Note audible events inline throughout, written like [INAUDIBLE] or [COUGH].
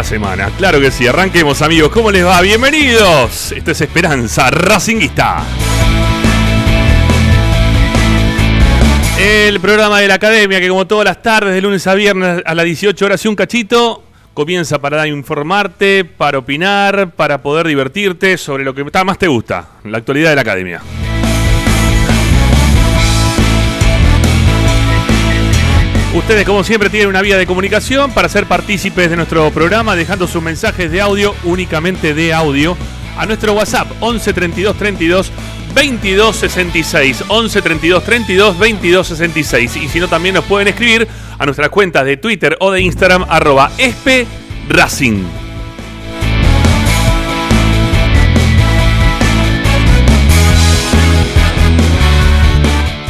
Vamos a darle la semana. Claro que sí. Arranquemos, amigos. ¿Cómo les va? Bienvenidos. Esto es Esperanza Racinguista. El programa de la academia que como todas las tardes de lunes a viernes a las 18 horas y un cachito comienza para informarte, para opinar, para poder divertirte sobre lo que más te gusta, la actualidad de la academia. Ustedes, como siempre, tienen una vía de comunicación para ser partícipes de nuestro programa, dejando sus mensajes de audio, únicamente de audio, a nuestro WhatsApp 11 32 32 22 66. 11 32 32 22 66. Y si no, también nos pueden escribir a nuestras cuentas de Twitter o de Instagram, arroba espe Racing.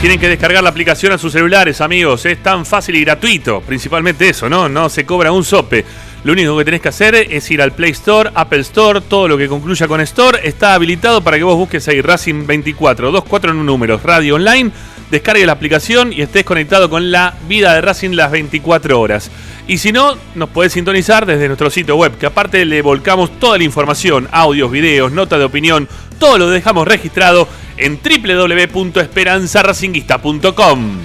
Tienen que descargar la aplicación a sus celulares, amigos. Es tan fácil y gratuito. Principalmente eso, ¿no? No se cobra un sope. Lo único que tenés que hacer es ir al Play Store, Apple Store, todo lo que concluya con Store está habilitado para que vos busques ahí Racing 24, 24 en un número, radio online, descargue la aplicación y estés conectado con la vida de Racing las 24 horas. Y si no, nos podés sintonizar desde nuestro sitio web, que aparte le volcamos toda la información, audios, videos, notas de opinión, todo lo dejamos registrado en www.esperanzaracinguista.com.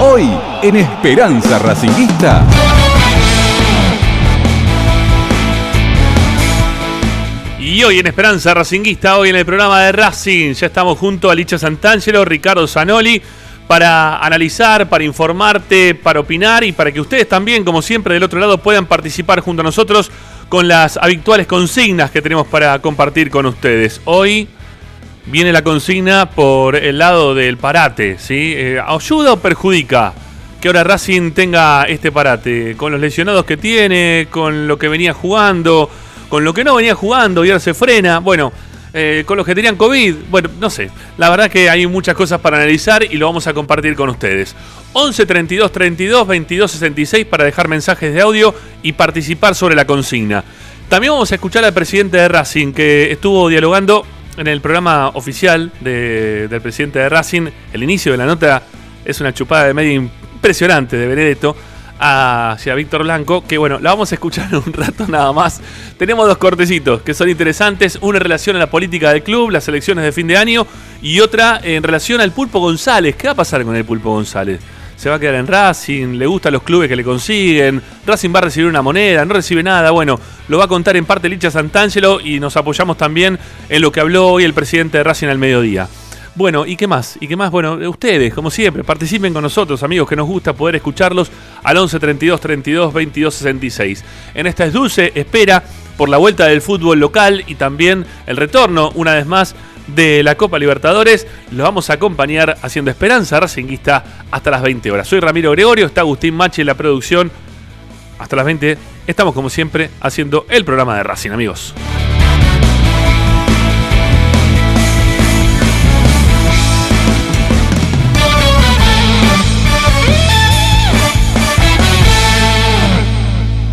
Hoy en Esperanza Racinguista. Y hoy en Esperanza Racinguista, hoy en el programa de Racing, ya estamos junto a Licha Santangelo, Ricardo Zanoli, para analizar, para informarte, para opinar y para que ustedes también, como siempre, del otro lado puedan participar junto a nosotros con las habituales consignas que tenemos para compartir con ustedes. Hoy viene la consigna por el lado del parate, ¿sí? Eh, ¿Ayuda o perjudica que ahora Racing tenga este parate? Con los lesionados que tiene, con lo que venía jugando, con lo que no venía jugando y ahora se frena. Bueno, eh, con los que tenían COVID. Bueno, no sé. La verdad que hay muchas cosas para analizar y lo vamos a compartir con ustedes. 11 32 32 22 66 para dejar mensajes de audio y participar sobre la consigna. También vamos a escuchar al presidente de Racing que estuvo dialogando en el programa oficial del presidente de Racing, el inicio de la nota es una chupada de medio impresionante de Benedetto hacia Víctor Blanco, que bueno, la vamos a escuchar un rato nada más. Tenemos dos cortecitos que son interesantes, una en relación a la política del club, las elecciones de fin de año, y otra en relación al Pulpo González. ¿Qué va a pasar con el Pulpo González? se va a quedar en Racing, le gustan los clubes que le consiguen, Racing va a recibir una moneda, no recibe nada, bueno, lo va a contar en parte Licha Santangelo y nos apoyamos también en lo que habló hoy el presidente de Racing al mediodía. Bueno, ¿y qué más? ¿Y qué más? Bueno, ustedes, como siempre, participen con nosotros, amigos, que nos gusta poder escucharlos al 11 32 32 22 66. En esta es dulce espera por la vuelta del fútbol local y también el retorno, una vez más, de la Copa Libertadores. Los vamos a acompañar haciendo Esperanza Racinguista hasta las 20 horas. Soy Ramiro Gregorio, está Agustín Machi en la producción. Hasta las 20 estamos como siempre haciendo el programa de Racing, amigos.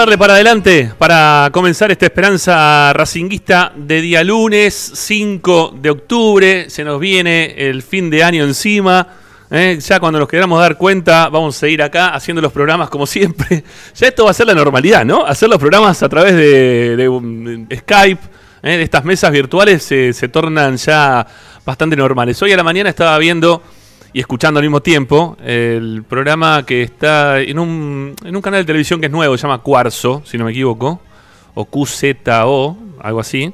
Darle para adelante para comenzar esta esperanza racinguista de día lunes 5 de octubre. Se nos viene el fin de año encima. ¿eh? Ya cuando nos queramos dar cuenta, vamos a seguir acá haciendo los programas como siempre. [LAUGHS] Ya esto va a ser la normalidad, ¿no? Hacer los programas a través de, um, Skype, ¿eh? de estas mesas virtuales, se tornan ya bastante normales. Hoy a la mañana estaba viendo y escuchando al mismo tiempo el programa que está en un, en un canal de televisión que es nuevo, se llama Cuarzo, si no me equivoco, o QZO, algo así.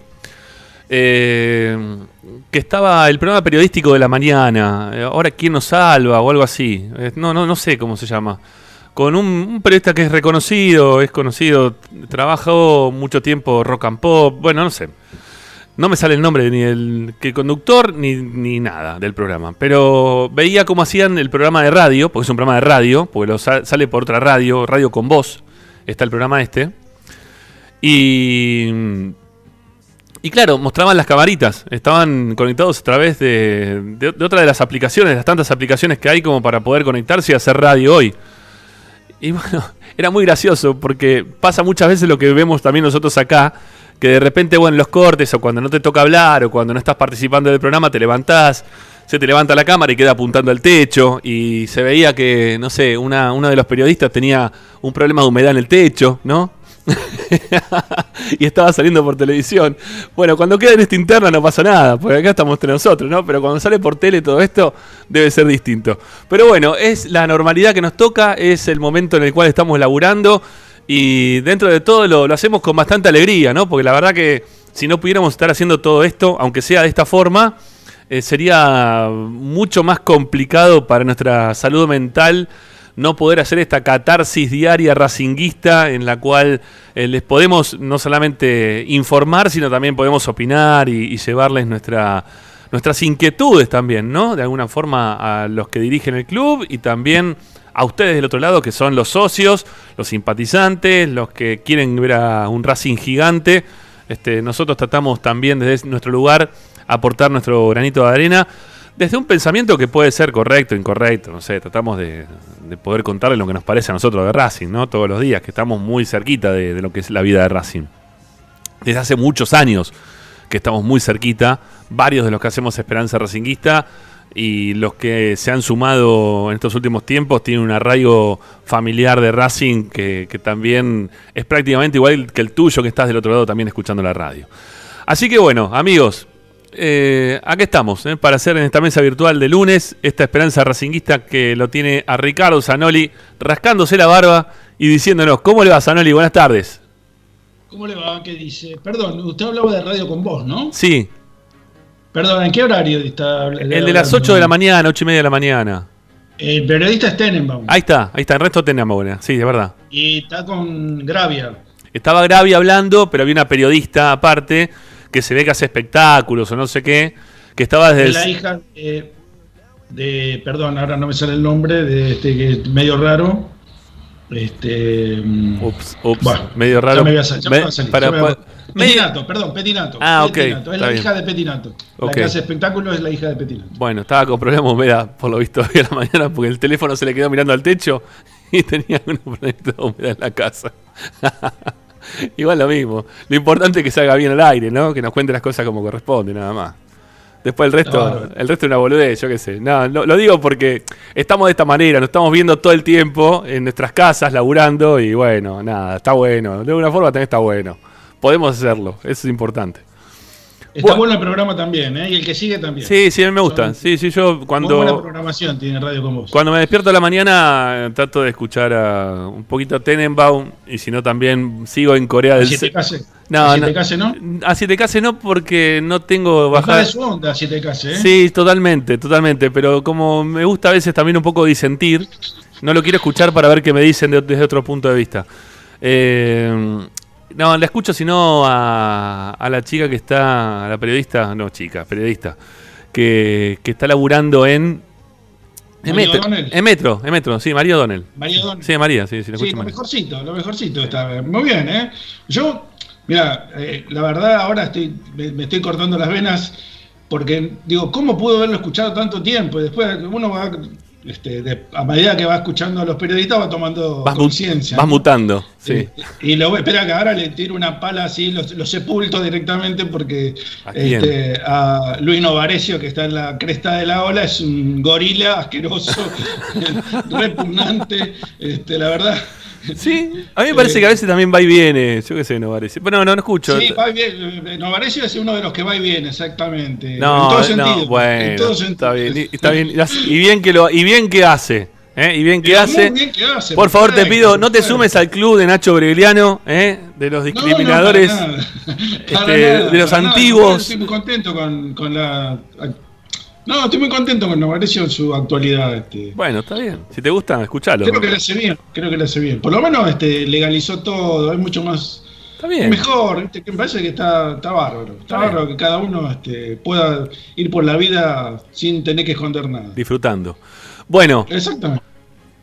Eh, que estaba el programa periodístico de la mañana, eh, ahora quién nos salva o algo así, no, no, no sé cómo se llama, con un, periodista que es reconocido, es conocido, trabajó mucho tiempo rock and pop, bueno, no sé, no me sale el nombre ni el que conductor ni, ni, nada del programa. Pero veía cómo hacían el programa de radio, porque es un programa de radio, porque sale por otra radio, Radio con Voz, está el programa este. Y, y claro, mostraban las camaritas, estaban conectados a través de, de, de, otra de las aplicaciones, las tantas aplicaciones que hay como para poder conectarse y hacer radio hoy. Y bueno, [LAUGHS] era muy gracioso porque pasa muchas veces lo que vemos también nosotros acá, que de repente, bueno, en los cortes o cuando no te toca hablar o cuando no estás participando del programa, te levantás, se te levanta la cámara y queda apuntando al techo y se veía que, no sé, una, uno de los periodistas tenía un problema de humedad en el techo, ¿no? [LAUGHS] y estaba saliendo por televisión. Bueno, cuando queda en esta interna no pasa nada, porque acá estamos entre nosotros, ¿no? Pero cuando sale por tele todo esto debe ser distinto. Pero bueno, es la normalidad que nos toca, es el momento en el cual estamos laburando y dentro de todo lo, hacemos con bastante alegría, ¿no? Porque la verdad que si no pudiéramos estar haciendo todo esto, aunque sea de esta forma, eh, sería mucho más complicado para nuestra salud mental no poder hacer esta catarsis diaria racinguista en la cual eh, les podemos no solamente informar, sino también podemos opinar y, llevarles nuestra, nuestras inquietudes también, ¿no? De alguna forma a los que dirigen el club y también a ustedes del otro lado, que son los socios, los simpatizantes, los que quieren ver a un Racing gigante. Este, nosotros tratamos también desde nuestro lugar aportar nuestro granito de arena desde un pensamiento que puede ser correcto, incorrecto, no sé, tratamos de, poder contarles lo que nos parece a nosotros de Racing, ¿no? Todos los días, que estamos muy cerquita de, de lo que es la vida de Racing. Desde hace muchos años que estamos muy cerquita, varios de los que hacemos Esperanza Racinguista y los que se han sumado en estos últimos tiempos tienen un arraigo familiar de Racing que, también es prácticamente igual que el tuyo que estás del otro lado también escuchando la radio. Así que bueno, amigos, eh, aquí estamos eh, para hacer en esta mesa virtual de lunes esta esperanza racinguista que lo tiene a Ricardo Zanoli rascándose la barba y diciéndonos, ¿cómo le va Zanoli? Buenas tardes. ¿Cómo le va? ¿Qué dice? Perdón, usted hablaba de radio con vos, ¿no? Sí. Perdón, ¿en qué horario está? El, de las 8 de la mañana, 8 y media de la mañana. El periodista es Tenenbaum. Ahí está, ahí está, el resto Tenenbaum, sí, de verdad. Y está con Gravia. Estaba Gravia hablando, pero había una periodista aparte que se ve que hace espectáculos o no sé qué, que estaba desde... la hija de, perdón, ahora no me sale el nombre, de este que es medio raro. Este. Mm, ups, ups, medio raro. Petinato, perdón, Petinato. Ah, ok. Es la hija de Petinato. La que hace espectáculos es la hija de Petinato. Bueno, estaba con problemas de humedad, por lo visto, [LAUGHS] hoy a la mañana, porque el teléfono se le quedó mirando al techo [LAUGHS] y tenía un problema de humedad en la casa. [LAUGHS] [LAUGHS] Igual lo mismo. Lo importante es que salga bien al aire, ¿no? Que nos cuente las cosas como corresponde, nada más. Después el resto, el resto es una boludez, yo qué sé. No, lo, digo porque estamos de esta manera, nos estamos viendo todo el tiempo en nuestras casas, laburando, y bueno, nada, está bueno. De alguna forma también está bueno. Podemos hacerlo, eso es importante. Está bueno, el programa también, ¿eh? Y el que sigue también. Sí, sí, a mí me gusta. Sí, sí, yo cuando. Muy buena programación tiene Radio con vos. Cuando me despierto a la mañana, trato de escuchar a un poquito Tenenbaum y si no, también sigo en Corea del Sur. No, ¿A 7K no? A 7K no, porque no tengo bajada. de su onda a 7K, ¿eh? Sí, totalmente, totalmente. Pero como me gusta a veces también un poco disentir, no lo quiero escuchar para ver qué me dicen desde otro punto de vista. Eh, no, la escucho sino a, a la chica que está, a la periodista, no chica, periodista, que, que está laburando en... En metro, en metro, en metro, sí, María O'Donnell. María O'Donnell. Sí, María, sí, sí, sí lo mejorcito, lo mejorcito está. Muy bien, ¿eh? Yo, mira, eh, la verdad ahora estoy, me, estoy cortando las venas porque digo, ¿cómo pudo haberlo escuchado tanto tiempo? Y después uno va este, a medida que va escuchando a los periodistas va tomando conciencia. Vas mutando, sí. Eh, y lo espera que ahora le tire una pala así, los, los sepulto directamente porque ¿A, este, a Luis Novarecio, que está en la cresta de la ola, es un gorila asqueroso, [LAUGHS] repugnante, este, la verdad. Sí, a mí me parece que a veces también va y viene. Yo qué sé, Novarecio. Pero no, no, no escucho. Sí, va y viene. Novarecio es uno de los que va y viene, exactamente. No, en todo sentido. bueno, en todo sentido. Está bien, está bien. Y bien que, lo, y bien que hace. ¿eh? Y bien que hace. Bien que hace. Por favor, te pido, no te sumes al club de Nacho Bregliano, ¿eh? de los discriminadores, no, no, [LAUGHS] este, de los antiguos. Estoy muy contento con, con la no, estoy muy contento con Novarecio en su actualidad. Este. Bueno, está bien. Si te gusta, escuchalo. Creo que le hace bien, creo que le hace bien. Por lo menos este, legalizó todo, es mucho más... Está bien. Mejor, me parece que está, está bárbaro. Está, bárbaro que cada uno este, pueda ir por la vida sin tener que esconder nada. Disfrutando. Bueno. Exactamente.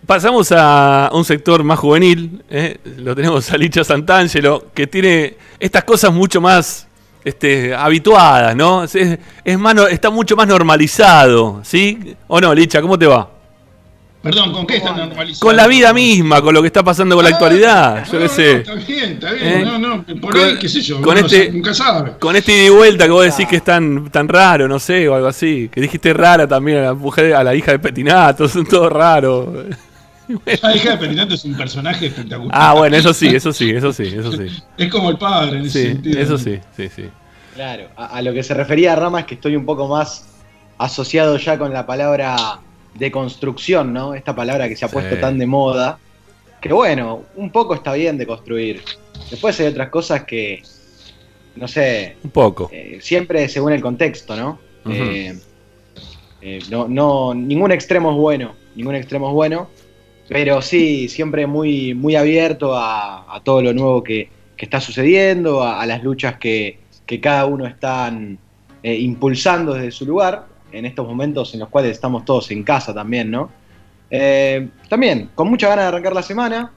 Pasamos a un sector más juvenil, ¿eh? lo tenemos a Licha Santangelo, que tiene estas cosas mucho más este, habituadas, ¿no? Es, es está mucho más normalizado, ¿sí? ¿O no, Licha? ¿Cómo te va? Perdón, ¿con qué está normalizado? Con la vida misma, con lo que está pasando con la ah, actualidad, yo qué sé. está bien, está bien, ¿Eh? no, no, por con, ahí, qué sé yo, con este, nunca sabe. Con este ida y vuelta que vos decís que es tan, tan raro, no sé, o algo así. Que dijiste rara también a la mujer, a la hija de Petinato, [LAUGHS] son todo raro. [LAUGHS] La hija de Petinato es un personaje espectacular. Ah, bueno, eso sí, eso sí, eso sí, eso sí. Es como el padre en ese sentido. Eso sí, sí, sí. Claro, a, lo que se refería Rama es que estoy un poco más asociado ya con la palabra de construcción, ¿no? Esta palabra que se ha puesto tan de moda. Que bueno, un poco está bien de construir. Después hay otras cosas que, no sé. Un poco. Eh, siempre según el contexto, ¿no? Eh, eh, no, no, ningún extremo es bueno, ningún extremo es bueno. Pero sí, siempre muy, muy abierto a, todo lo nuevo que, está sucediendo, a, las luchas que, cada uno está eh, impulsando desde su lugar, en estos momentos en los cuales estamos todos en casa también, ¿no? Eh, también, con mucha ganas de arrancar la semana,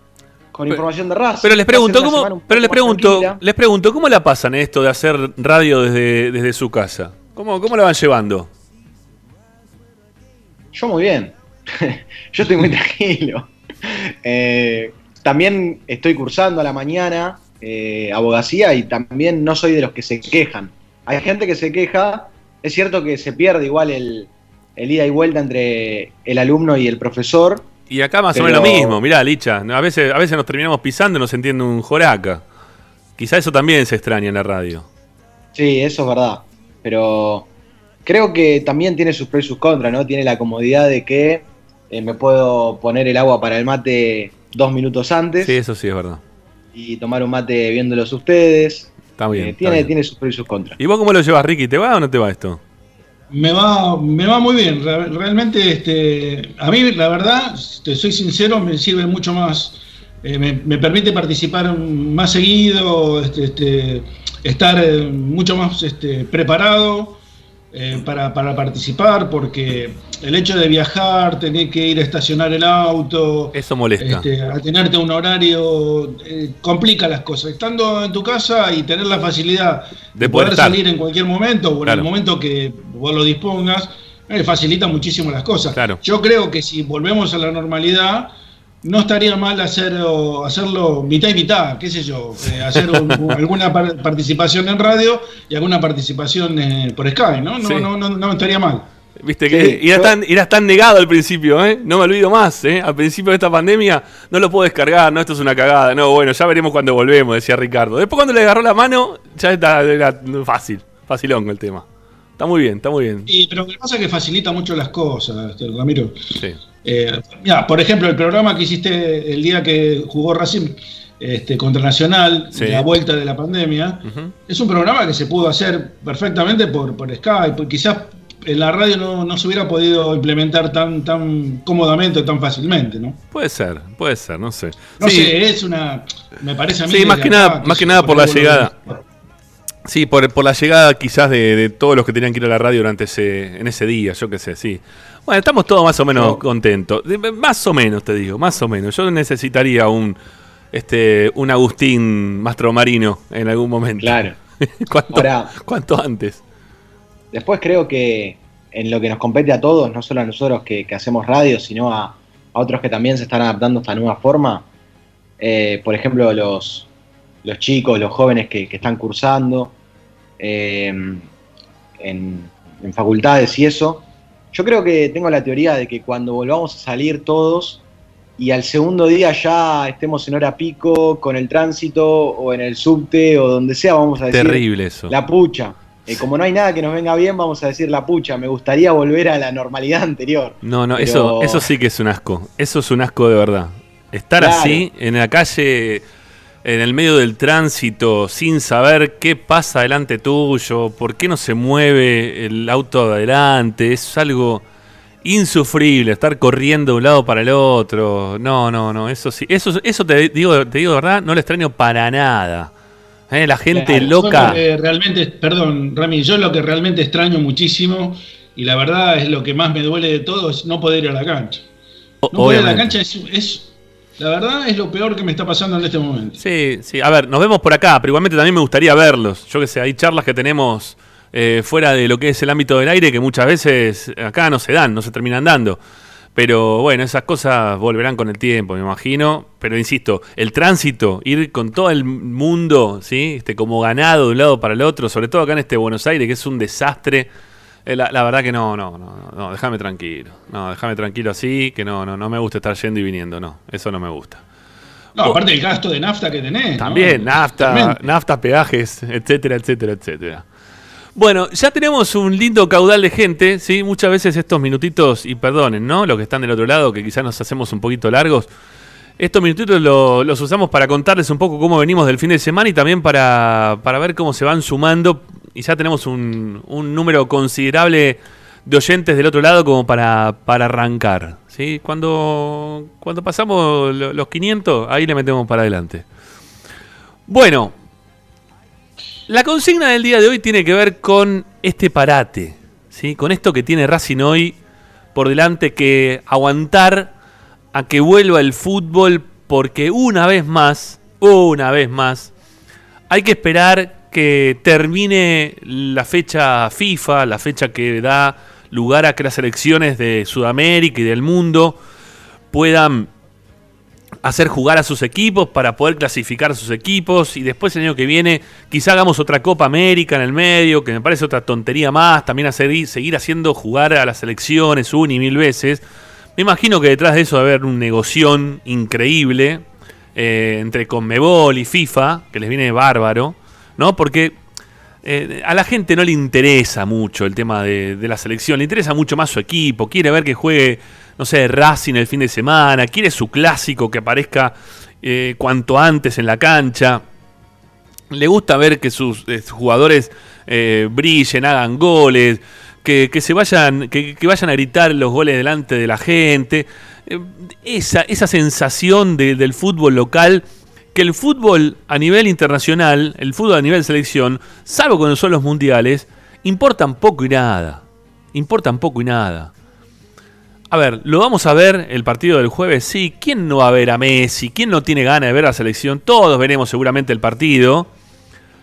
con información de raza. Pero les pregunto, ¿cómo, pero les pregunto, les pregunto, ¿cómo la pasan esto de hacer radio desde, desde su casa? ¿Cómo, ¿Cómo la van llevando? Yo muy bien. [LAUGHS] yo estoy muy tranquilo. Eh, también estoy cursando a la mañana eh, abogacía y también no soy de los que se quejan. Hay gente que se queja, es cierto que se pierde igual el, ida y vuelta entre el alumno y el profesor. Y acá más o menos lo mismo, mirá, Licha, a veces, a veces nos terminamos pisando y nos entiende un joraca. Quizá eso también se extraña en la radio. Sí, eso es verdad. Pero creo que también tiene sus pros y sus contras, ¿no? Tiene la comodidad de que eh, me puedo poner el agua para el mate dos minutos antes. Sí, eso sí es verdad. Y tomar un mate viéndolos ustedes. Está bien. Eh, tiene, tiene sus pros y sus contras. ¿Y vos cómo lo llevas, Ricky? ¿Te va o no te va esto? Me va, me va muy bien. Realmente, este, a mí, la verdad, te soy sincero, me sirve mucho más. Eh, me, permite participar más seguido, este, este estar mucho más este, preparado. Eh, para, participar, porque el hecho de viajar, tener que ir a estacionar el auto, eso molesta. Este, a tenerte un horario, eh, complica las cosas. Estando en tu casa y tener la facilidad de, poder, salir en cualquier momento o en el momento que vos lo dispongas, eh, facilita muchísimo las cosas. Yo creo que si volvemos a la normalidad, no estaría mal hacer, hacerlo mitad y mitad, qué sé yo, eh, hacer [LAUGHS] alguna participación en radio y alguna participación eh, por Sky, ¿no? No, no, no, no estaría mal. Viste que eras, tan, tan negado al principio, ¿eh? No me olvido más, ¿eh? Al principio de esta pandemia no lo puedo descargar, no, esto es una cagada. No, bueno, ya veremos cuando volvemos, decía Ricardo. Después cuando le agarró la mano, ya está, era fácil, facilón el tema. Está muy bien, está muy bien. Y, pero lo que pasa es que facilita mucho las cosas, este, Ramiro. Sí. Eh, por ejemplo, el programa que hiciste el día que jugó Racing este, contra Nacional, la vuelta de la pandemia, es un programa que se pudo hacer perfectamente por, por Skype. Quizás en la radio no, se hubiera podido implementar tan, tan cómodamente o tan fácilmente, ¿no? Puede ser, puede ser, no sé. No sé, es una. Me parece a mí. Sí, más que, nada, más que nada por la llegada. Sí, por, por, la llegada quizás de, todos los que tenían que ir a la radio durante ese, en ese día, yo qué sé, sí. Bueno, estamos todos más o menos contentos. Más o menos, te digo, más o menos. Yo necesitaría un este un Agustín Mastromarino en algún momento. Claro. [LAUGHS] ¿Cuánto, ¿Cuánto antes? Después creo que en lo que nos compete a todos, no solo a nosotros que, hacemos radio, sino a, otros que también se están adaptando a esta nueva forma. Eh, por ejemplo, los, los chicos, los jóvenes que, están cursando eh, en, en facultades y eso. Yo creo que tengo la teoría de que cuando volvamos a salir todos y al segundo día ya estemos en hora pico con el tránsito o en el subte o donde sea, vamos a decir Terrible eso. la pucha. Eh, como no hay nada que nos venga bien, vamos a decir la pucha. Me gustaría volver a la normalidad anterior. No, no, eso, eso sí que es un asco. Eso es un asco de verdad. Estar así en la calle, en el medio del tránsito, sin saber qué pasa delante tuyo, por qué no se mueve el auto adelante, es algo insufrible estar corriendo de un lado para el otro. No, no, no, eso sí, eso, eso te digo, te digo de verdad, no lo extraño para nada. ¿Eh? La gente loca. realmente, perdón, Rami, yo lo que realmente extraño muchísimo y la verdad es lo que más me duele de todo es no poder ir a la cancha. No poder ir a la cancha es, la verdad es lo peor que me está pasando en este momento. Sí, sí, a ver, nos vemos por acá, pero igualmente también me gustaría verlos. Yo que sé, hay charlas que tenemos eh, fuera de lo que es el ámbito del aire que muchas veces acá no se dan, no se terminan dando. Pero bueno, esas cosas volverán con el tiempo, me imagino. Pero insisto, el tránsito, ir con todo el mundo, ¿sí? Este, como ganado de un lado para el otro, sobre todo acá en este Buenos Aires, que es un desastre. Eh, la, verdad que no, no, no, no, déjame tranquilo. No, déjame tranquilo así, que no, no, no me gusta estar yendo y viniendo, no, eso no me gusta. No, aparte del gasto de nafta que tenés. También, nafta, nafta, peajes, etcétera, etcétera, etcétera. Bueno, ya tenemos un lindo caudal de gente, ¿sí? Muchas veces estos minutitos, y perdonen, ¿no? Los que están del otro lado, que quizás nos hacemos un poquito largos. Estos minutitos los usamos para contarles un poco cómo venimos del fin de semana y también para, ver cómo se van sumando. Y ya tenemos un, número considerable de oyentes del otro lado como para, para arrancar. ¿sí? Cuando, cuando pasamos los 500, ahí le metemos para adelante. Bueno, la consigna del día de hoy tiene que ver con este parate, ¿sí? con esto que tiene Racing hoy por delante que aguantar a que vuelva el fútbol porque una vez más, una vez más, hay que esperar que termine la fecha FIFA, la fecha que da lugar a que las selecciones de Sudamérica y del mundo puedan hacer jugar a sus equipos para poder clasificar a sus equipos y después el año que viene quizá hagamos otra Copa América en el medio, que me parece otra tontería más, también a seguir, haciendo jugar a las selecciones un y mil veces. Me imagino que detrás de eso va a haber un negoción increíble eh, entre Conmebol y FIFA, que les viene bárbaro, ¿no? Porque eh, a la gente no le interesa mucho el tema de, la selección, le interesa mucho más su equipo, quiere ver que juegue no sé, Racing el fin de semana, quiere su clásico que aparezca eh, cuanto antes en la cancha. Le gusta ver que sus, eh, jugadores brillen, hagan goles, que, se vayan, que, vayan a gritar los goles delante de la gente. esa, esa sensación del fútbol local que el fútbol a nivel internacional, el fútbol a nivel selección, salvo cuando son los mundiales, importan poco y nada. Importan poco y nada. A ver, ¿lo vamos a ver el partido del jueves? Sí. ¿Quién no va a ver a Messi? ¿Quién no tiene ganas de ver a la selección? Todos veremos seguramente el partido.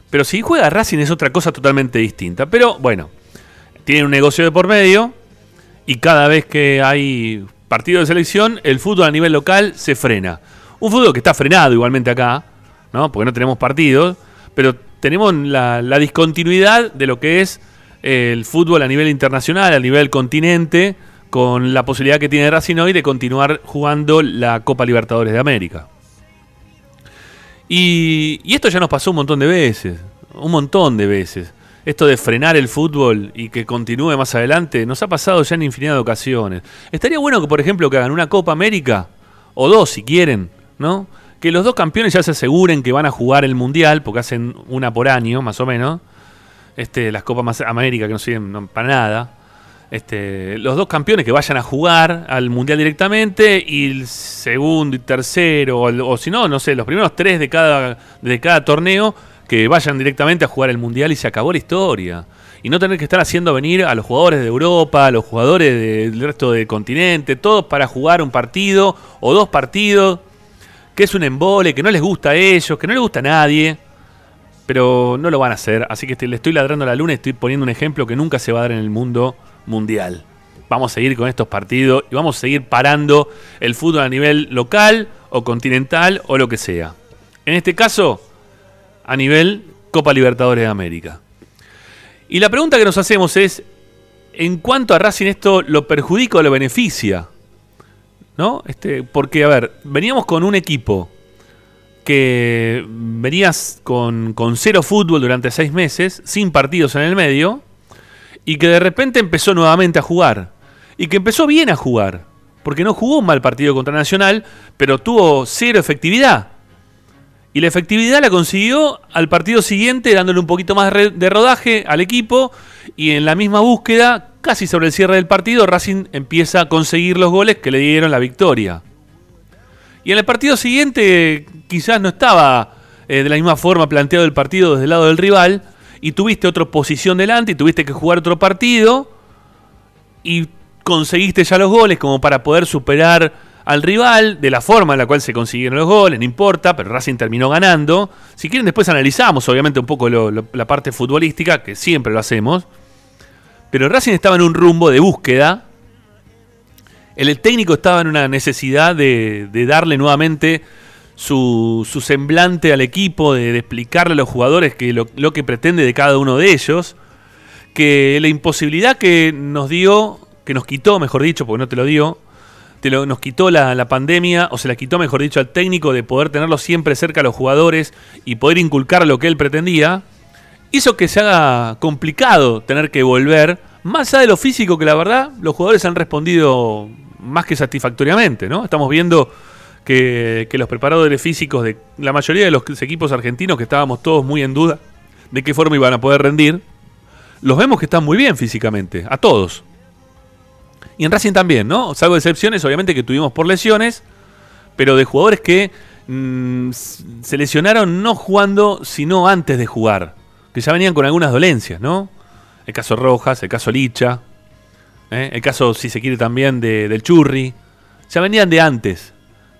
Pero si juega Racing es otra cosa totalmente distinta. Pero bueno, tiene un negocio de por medio. Y cada vez que hay partido de selección, el fútbol a nivel local se frena. Un fútbol que está frenado igualmente acá, ¿no? Porque no tenemos partidos. Pero tenemos la, la discontinuidad de lo que es el fútbol a nivel internacional, a nivel continente con la posibilidad que tiene Racing hoy de continuar jugando la Copa Libertadores de América. Y, esto ya nos pasó un montón de veces, un montón de veces. Esto de frenar el fútbol y que continúe más adelante nos ha pasado ya en infinidad de ocasiones. Estaría bueno que, por ejemplo, que hagan una Copa América, o dos si quieren, ¿no? Que los dos campeones ya se aseguren que van a jugar el Mundial, porque hacen una por año, más o menos. Este, las Copas América que no sirven para nada. Este, los dos campeones que vayan a jugar al mundial directamente y el segundo y tercero, o, si no, no sé, los primeros tres de cada, de cada torneo que vayan directamente a jugar el mundial y se acabó la historia. Y no tener que estar haciendo venir a los jugadores de Europa, a los jugadores del resto del continente, todos para jugar un partido o dos partidos, que es un embole, que no les gusta a ellos, que no les gusta a nadie pero no lo van a hacer. Así que le estoy ladrando a la luna y estoy poniendo un ejemplo que nunca se va a dar en el mundo mundial. Vamos a seguir con estos partidos y vamos a seguir parando el fútbol a nivel local o continental o lo que sea. En este caso, a nivel Copa Libertadores de América. Y la pregunta que nos hacemos es, ¿en cuanto a Racing esto lo perjudica o lo beneficia? ¿No? Este, porque, a ver, veníamos con un equipo que venías con, con cero fútbol durante seis meses, sin partidos en el medio, y que de repente empezó nuevamente a jugar. Y que empezó bien a jugar, porque no jugó un mal partido contra Nacional, pero tuvo cero efectividad. Y la efectividad la consiguió al partido siguiente, dándole un poquito más de rodaje al equipo. Y en la misma búsqueda, casi sobre el cierre del partido, Racing empieza a conseguir los goles que le dieron la victoria. Y en el partido siguiente, quizás no estaba eh, de la misma forma planteado el partido desde el lado del rival. Y tuviste otra posición delante y tuviste que jugar otro partido. Y conseguiste ya los goles como para poder superar al rival, de la forma en la cual se consiguieron los goles, no importa, pero Racing terminó ganando. Si quieren después analizamos obviamente un poco la parte futbolística, que siempre lo hacemos. Pero Racing estaba en un rumbo de búsqueda. El técnico estaba en una necesidad de, darle nuevamente su, semblante al equipo, de, explicarle a los jugadores que lo, lo que pretende de cada uno de ellos. Que la imposibilidad que nos dio, que nos quitó, mejor dicho, porque no te lo dio, te lo, nos quitó la, pandemia, o se la quitó, mejor dicho, al técnico de poder tenerlo siempre cerca a los jugadores y poder inculcar lo que él pretendía, hizo que se haga complicado tener que volver, más allá de lo físico, que la verdad los jugadores han respondido más que satisfactoriamente, ¿no? Estamos viendo que, los preparadores físicos de la mayoría de los equipos argentinos, que estábamos todos muy en duda de qué forma iban a poder rendir, los vemos que están muy bien físicamente, a todos. Y en Racing también, ¿no? Salvo excepciones, obviamente, que tuvimos por lesiones, pero de jugadores que mm, se lesionaron no jugando, sino antes de jugar. Que ya venían con algunas dolencias, ¿no? El caso Rojas, el caso Licha, ¿eh? el caso, si se quiere, también de, del Churri. Ya venían de antes,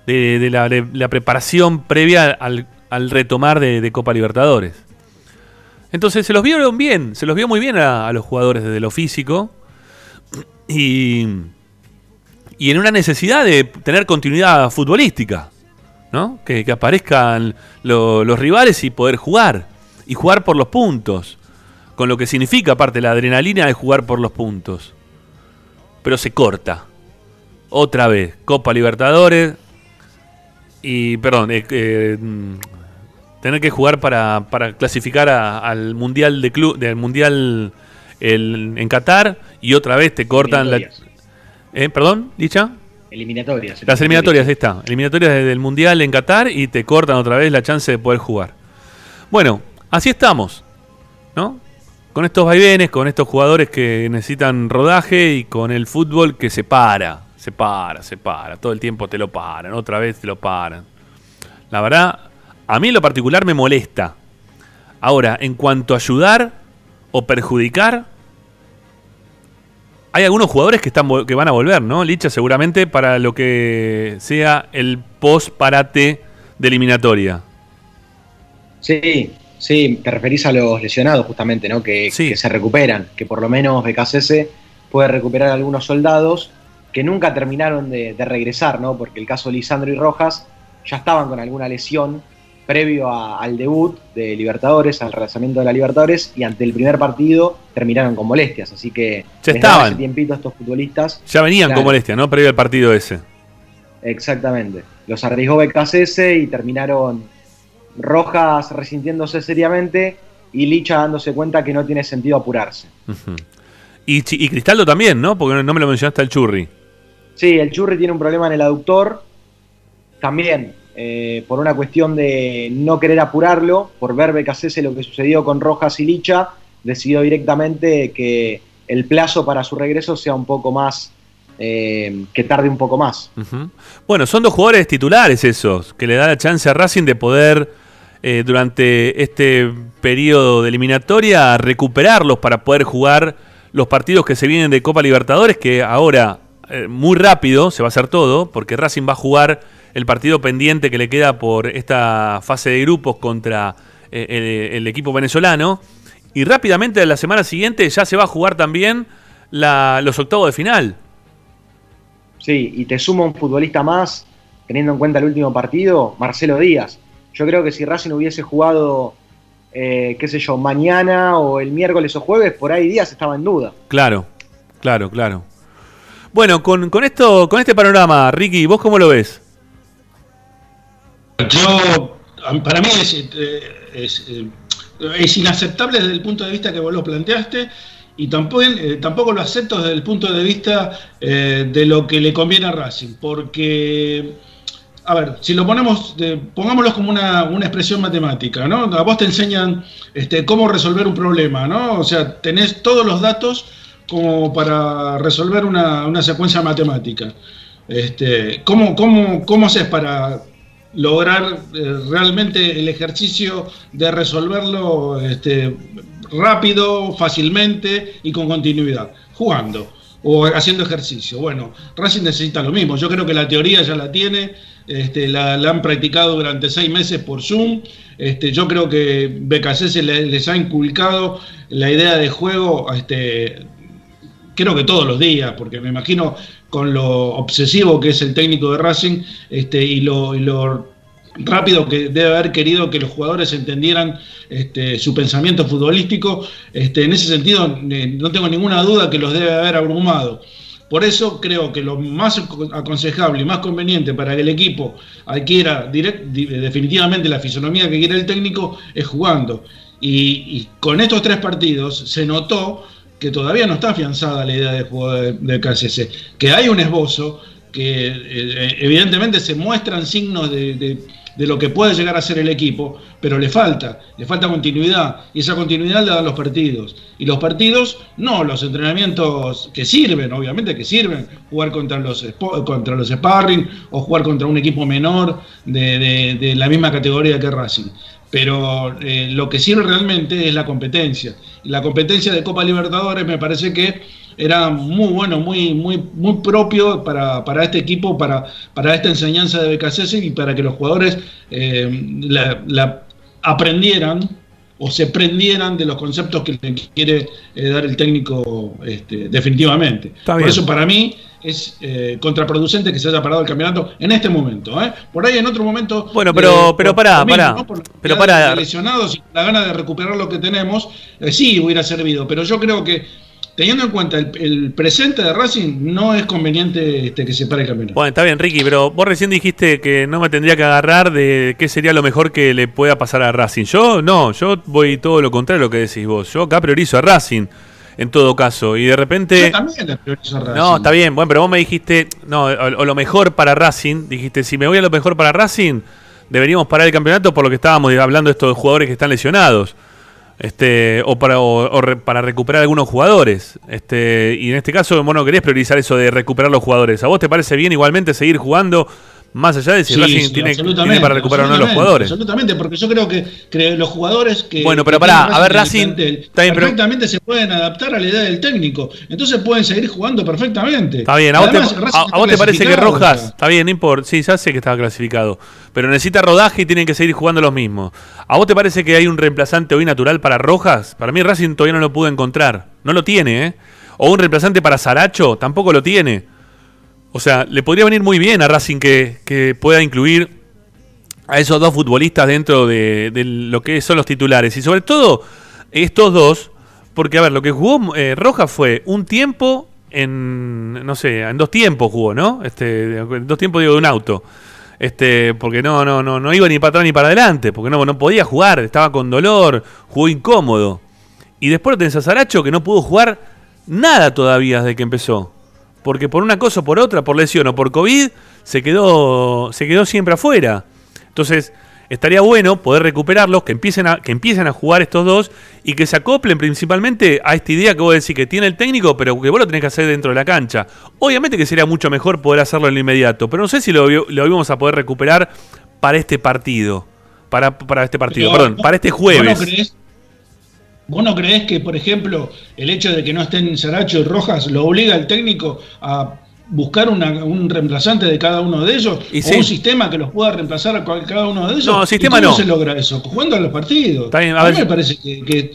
de, la, preparación previa al, retomar de, Copa Libertadores. Entonces se los vieron bien, se los vio muy bien a los jugadores desde lo físico y, y en una necesidad de tener continuidad futbolística, ¿no? Que, aparezcan los rivales y poder jugar, y jugar por los puntos, con lo que significa aparte la adrenalina de jugar por los puntos. Pero se corta. Otra vez, Copa Libertadores y, perdón, eh, eh, tener que jugar para, clasificar al Mundial de Club, del Mundial en Qatar y otra vez te cortan la... ¿Eh? ¿Perdón, dicha? Eliminatorias. Las eliminatorias, ahí está. Eliminatorias del Mundial en Qatar y te cortan otra vez la chance de poder jugar. Bueno, así estamos, ¿no? Con estos vaivenes, con estos jugadores que necesitan rodaje y con el fútbol que se para, se para, se para. Todo el tiempo te lo paran, otra vez te lo paran. La verdad, a mí en lo particular me molesta. Ahora, en cuanto a ayudar, o perjudicar. Hay algunos jugadores que, están, que van a volver, ¿no? Licha seguramente para lo que sea el post-parate de eliminatoria. Sí, sí, te referís a los lesionados justamente, ¿no? Que, se recuperan, que por lo menos BKCS puede recuperar algunos soldados que nunca terminaron de, de regresar, ¿no? Porque el caso de Lisandro y Rojas ya estaban con alguna lesión previo al debut de Libertadores, al relanzamiento de la Libertadores, y ante el primer partido terminaron con molestias. Así que ya estaban. Ese tiempito estos futbolistas. Ya venían con molestias, ¿no? Previo al partido ese. Exactamente. Los arriesgó BKCS y terminaron Rojas resintiéndose seriamente y Licha dándose cuenta que no tiene sentido apurarse. y, y, Cristaldo también, ¿no? Porque no me lo mencionaste el Churri. Sí, el Churri tiene un problema en el aductor. También eh, por una cuestión de no querer apurarlo, por ver BKC lo que sucedió con Rojas y Licha, decidió directamente que el plazo para su regreso sea un poco más, eh, que tarde un poco más. Bueno, son dos jugadores titulares esos, que le da la chance a Racing de poder eh, durante este periodo de eliminatoria recuperarlos para poder jugar los partidos que se vienen de Copa Libertadores, que ahora muy rápido se va a hacer todo, porque Racing va a jugar el partido pendiente que le queda por esta fase de grupos contra eh, el, equipo venezolano. Y rápidamente la semana siguiente ya se va a jugar también los octavos de final. Sí, y te sumo un futbolista más, teniendo en cuenta el último partido, Marcelo Díaz. Yo creo que si Racing hubiese jugado, eh, qué sé yo, mañana o el miércoles o jueves, por ahí Díaz estaba en duda. Claro, claro, claro. Bueno, con, esto, con este panorama, Ricky, ¿vos cómo lo ves? Yo, para mí es, eh, eh, es, inaceptable desde el punto de vista que vos lo planteaste y tampoco, tampoco lo acepto desde el punto de vista de lo que le conviene a Racing, porque a ver, si lo ponemos, pongámoslo como una, expresión matemática, ¿no? A vos te enseñan este, cómo resolver un problema, ¿no? O sea, tenés todos los datos como para resolver una, secuencia matemática. Este, ¿cómo, cómo, cómo haces para lograr eh, realmente el ejercicio de resolverlo este, rápido, fácilmente y con continuidad? Jugando o haciendo ejercicio. Bueno, Racing necesita lo mismo. Yo creo que la teoría ya la tiene, este, la, han practicado durante seis meses por Zoom. Este, yo creo que BKC les, ha inculcado la idea de juego, este, creo que todos los días, porque me imagino con lo obsesivo que es el técnico de Racing este, y, lo, y lo rápido que debe haber querido que los jugadores entendieran este, su pensamiento futbolístico. Este, en ese sentido, eh, no tengo ninguna duda que los debe haber abrumado. Por eso creo que lo más aconsejable y más conveniente para que el equipo adquiera definitivamente la fisonomía que quiere el técnico es jugando. Y, con estos tres partidos se notó que todavía no está afianzada la idea de juego de, KCC, que hay un esbozo, que eh, evidentemente se muestran signos de de lo que puede llegar a ser el equipo, pero le falta, le falta continuidad, y esa continuidad le dan los partidos. Y los partidos, no los entrenamientos que sirven, obviamente que sirven, jugar contra los, contra los sparring o jugar contra un equipo menor de, la misma categoría que Racing. Pero eh, lo que sirve realmente es la competencia. La competencia de Copa Libertadores me parece que era muy bueno, muy, muy, muy propio para, este equipo, para, para esta enseñanza de BKC y para que los jugadores eh, la, aprendieran o se prendieran de los conceptos que le quiere eh, dar el técnico este, definitivamente. Por eso para mí es eh, contraproducente que se haya parado el campeonato en este momento. Por ahí en otro momento... Bueno, pero, pero pará, pará. pero para lesionados y la gana de recuperar lo que tenemos, sí hubiera servido, pero yo creo que teniendo en cuenta el, presente de Racing, no es conveniente este, que se pare el campeonato. Bueno, está bien, Ricky, pero vos recién dijiste que no me tendría que agarrar de qué sería lo mejor que le pueda pasar a Racing. Yo no, yo voy todo lo contrario a lo que decís vos. Yo acá priorizo a Racing. En todo caso, y de repente. Yo también priorizo a Racing. No, está bien, bueno, pero vos me dijiste, no, o, lo mejor para Racing, dijiste, si me voy a lo mejor para Racing, deberíamos parar el campeonato por lo que estábamos hablando de estos jugadores que están lesionados este, o para, para recuperar algunos jugadores. Este, y en este caso, vos no querés priorizar eso de recuperar los jugadores. ¿A vos te parece bien igualmente seguir jugando más allá de si Racing tiene, para recuperar o no los jugadores. Absolutamente, porque yo creo que, los jugadores que. Bueno, pero pará, a ver, Racing. perfectamente se pueden adaptar a la idea del técnico. Entonces pueden seguir jugando perfectamente. Está bien, a vos, te, parece que Rojas. Está bien, no importa. Sí, ya sé que estaba clasificado. Pero necesita rodaje y tienen que seguir jugando los mismos. ¿A vos te parece que hay un reemplazante hoy natural para Rojas? Para mí, Racing todavía no lo pudo encontrar. No lo tiene, ¿eh? O un reemplazante para Saracho, tampoco lo tiene. O sea, le podría venir muy bien a Racing que, pueda incluir a esos dos futbolistas dentro de, lo que son los titulares. Y sobre todo, estos dos, porque a ver, lo que jugó eh, Roja fue un tiempo en, no sé, en dos tiempos jugó, ¿no? Este, en dos tiempos digo de un auto. Este, porque no, no, no, no iba ni para atrás ni para adelante, porque no, no podía jugar, estaba con dolor, jugó incómodo. Y después lo tenés a Saracho que no pudo jugar nada todavía desde que empezó porque por una cosa o por otra, por lesión o por COVID, se quedó, se quedó siempre afuera. Entonces, estaría bueno poder recuperarlos, que empiecen, a, que empiecen a jugar estos dos y que se acoplen principalmente a esta idea que vos decís que tiene el técnico, pero que vos lo tenés que hacer dentro de la cancha. Obviamente que sería mucho mejor poder hacerlo en lo inmediato, pero no sé si lo, lo íbamos a poder recuperar para este partido. Para, para este partido, perdón, para este jueves. ¿Vos no creés que, por ejemplo, el hecho de que no estén Saracho y Rojas lo obliga al técnico a buscar un reemplazante de cada uno de ellos o un sistema que los pueda reemplazar a cada uno de ellos? No, sistema ¿Y cómo se logra eso? Jugando a los partidos. a, mí me parece que,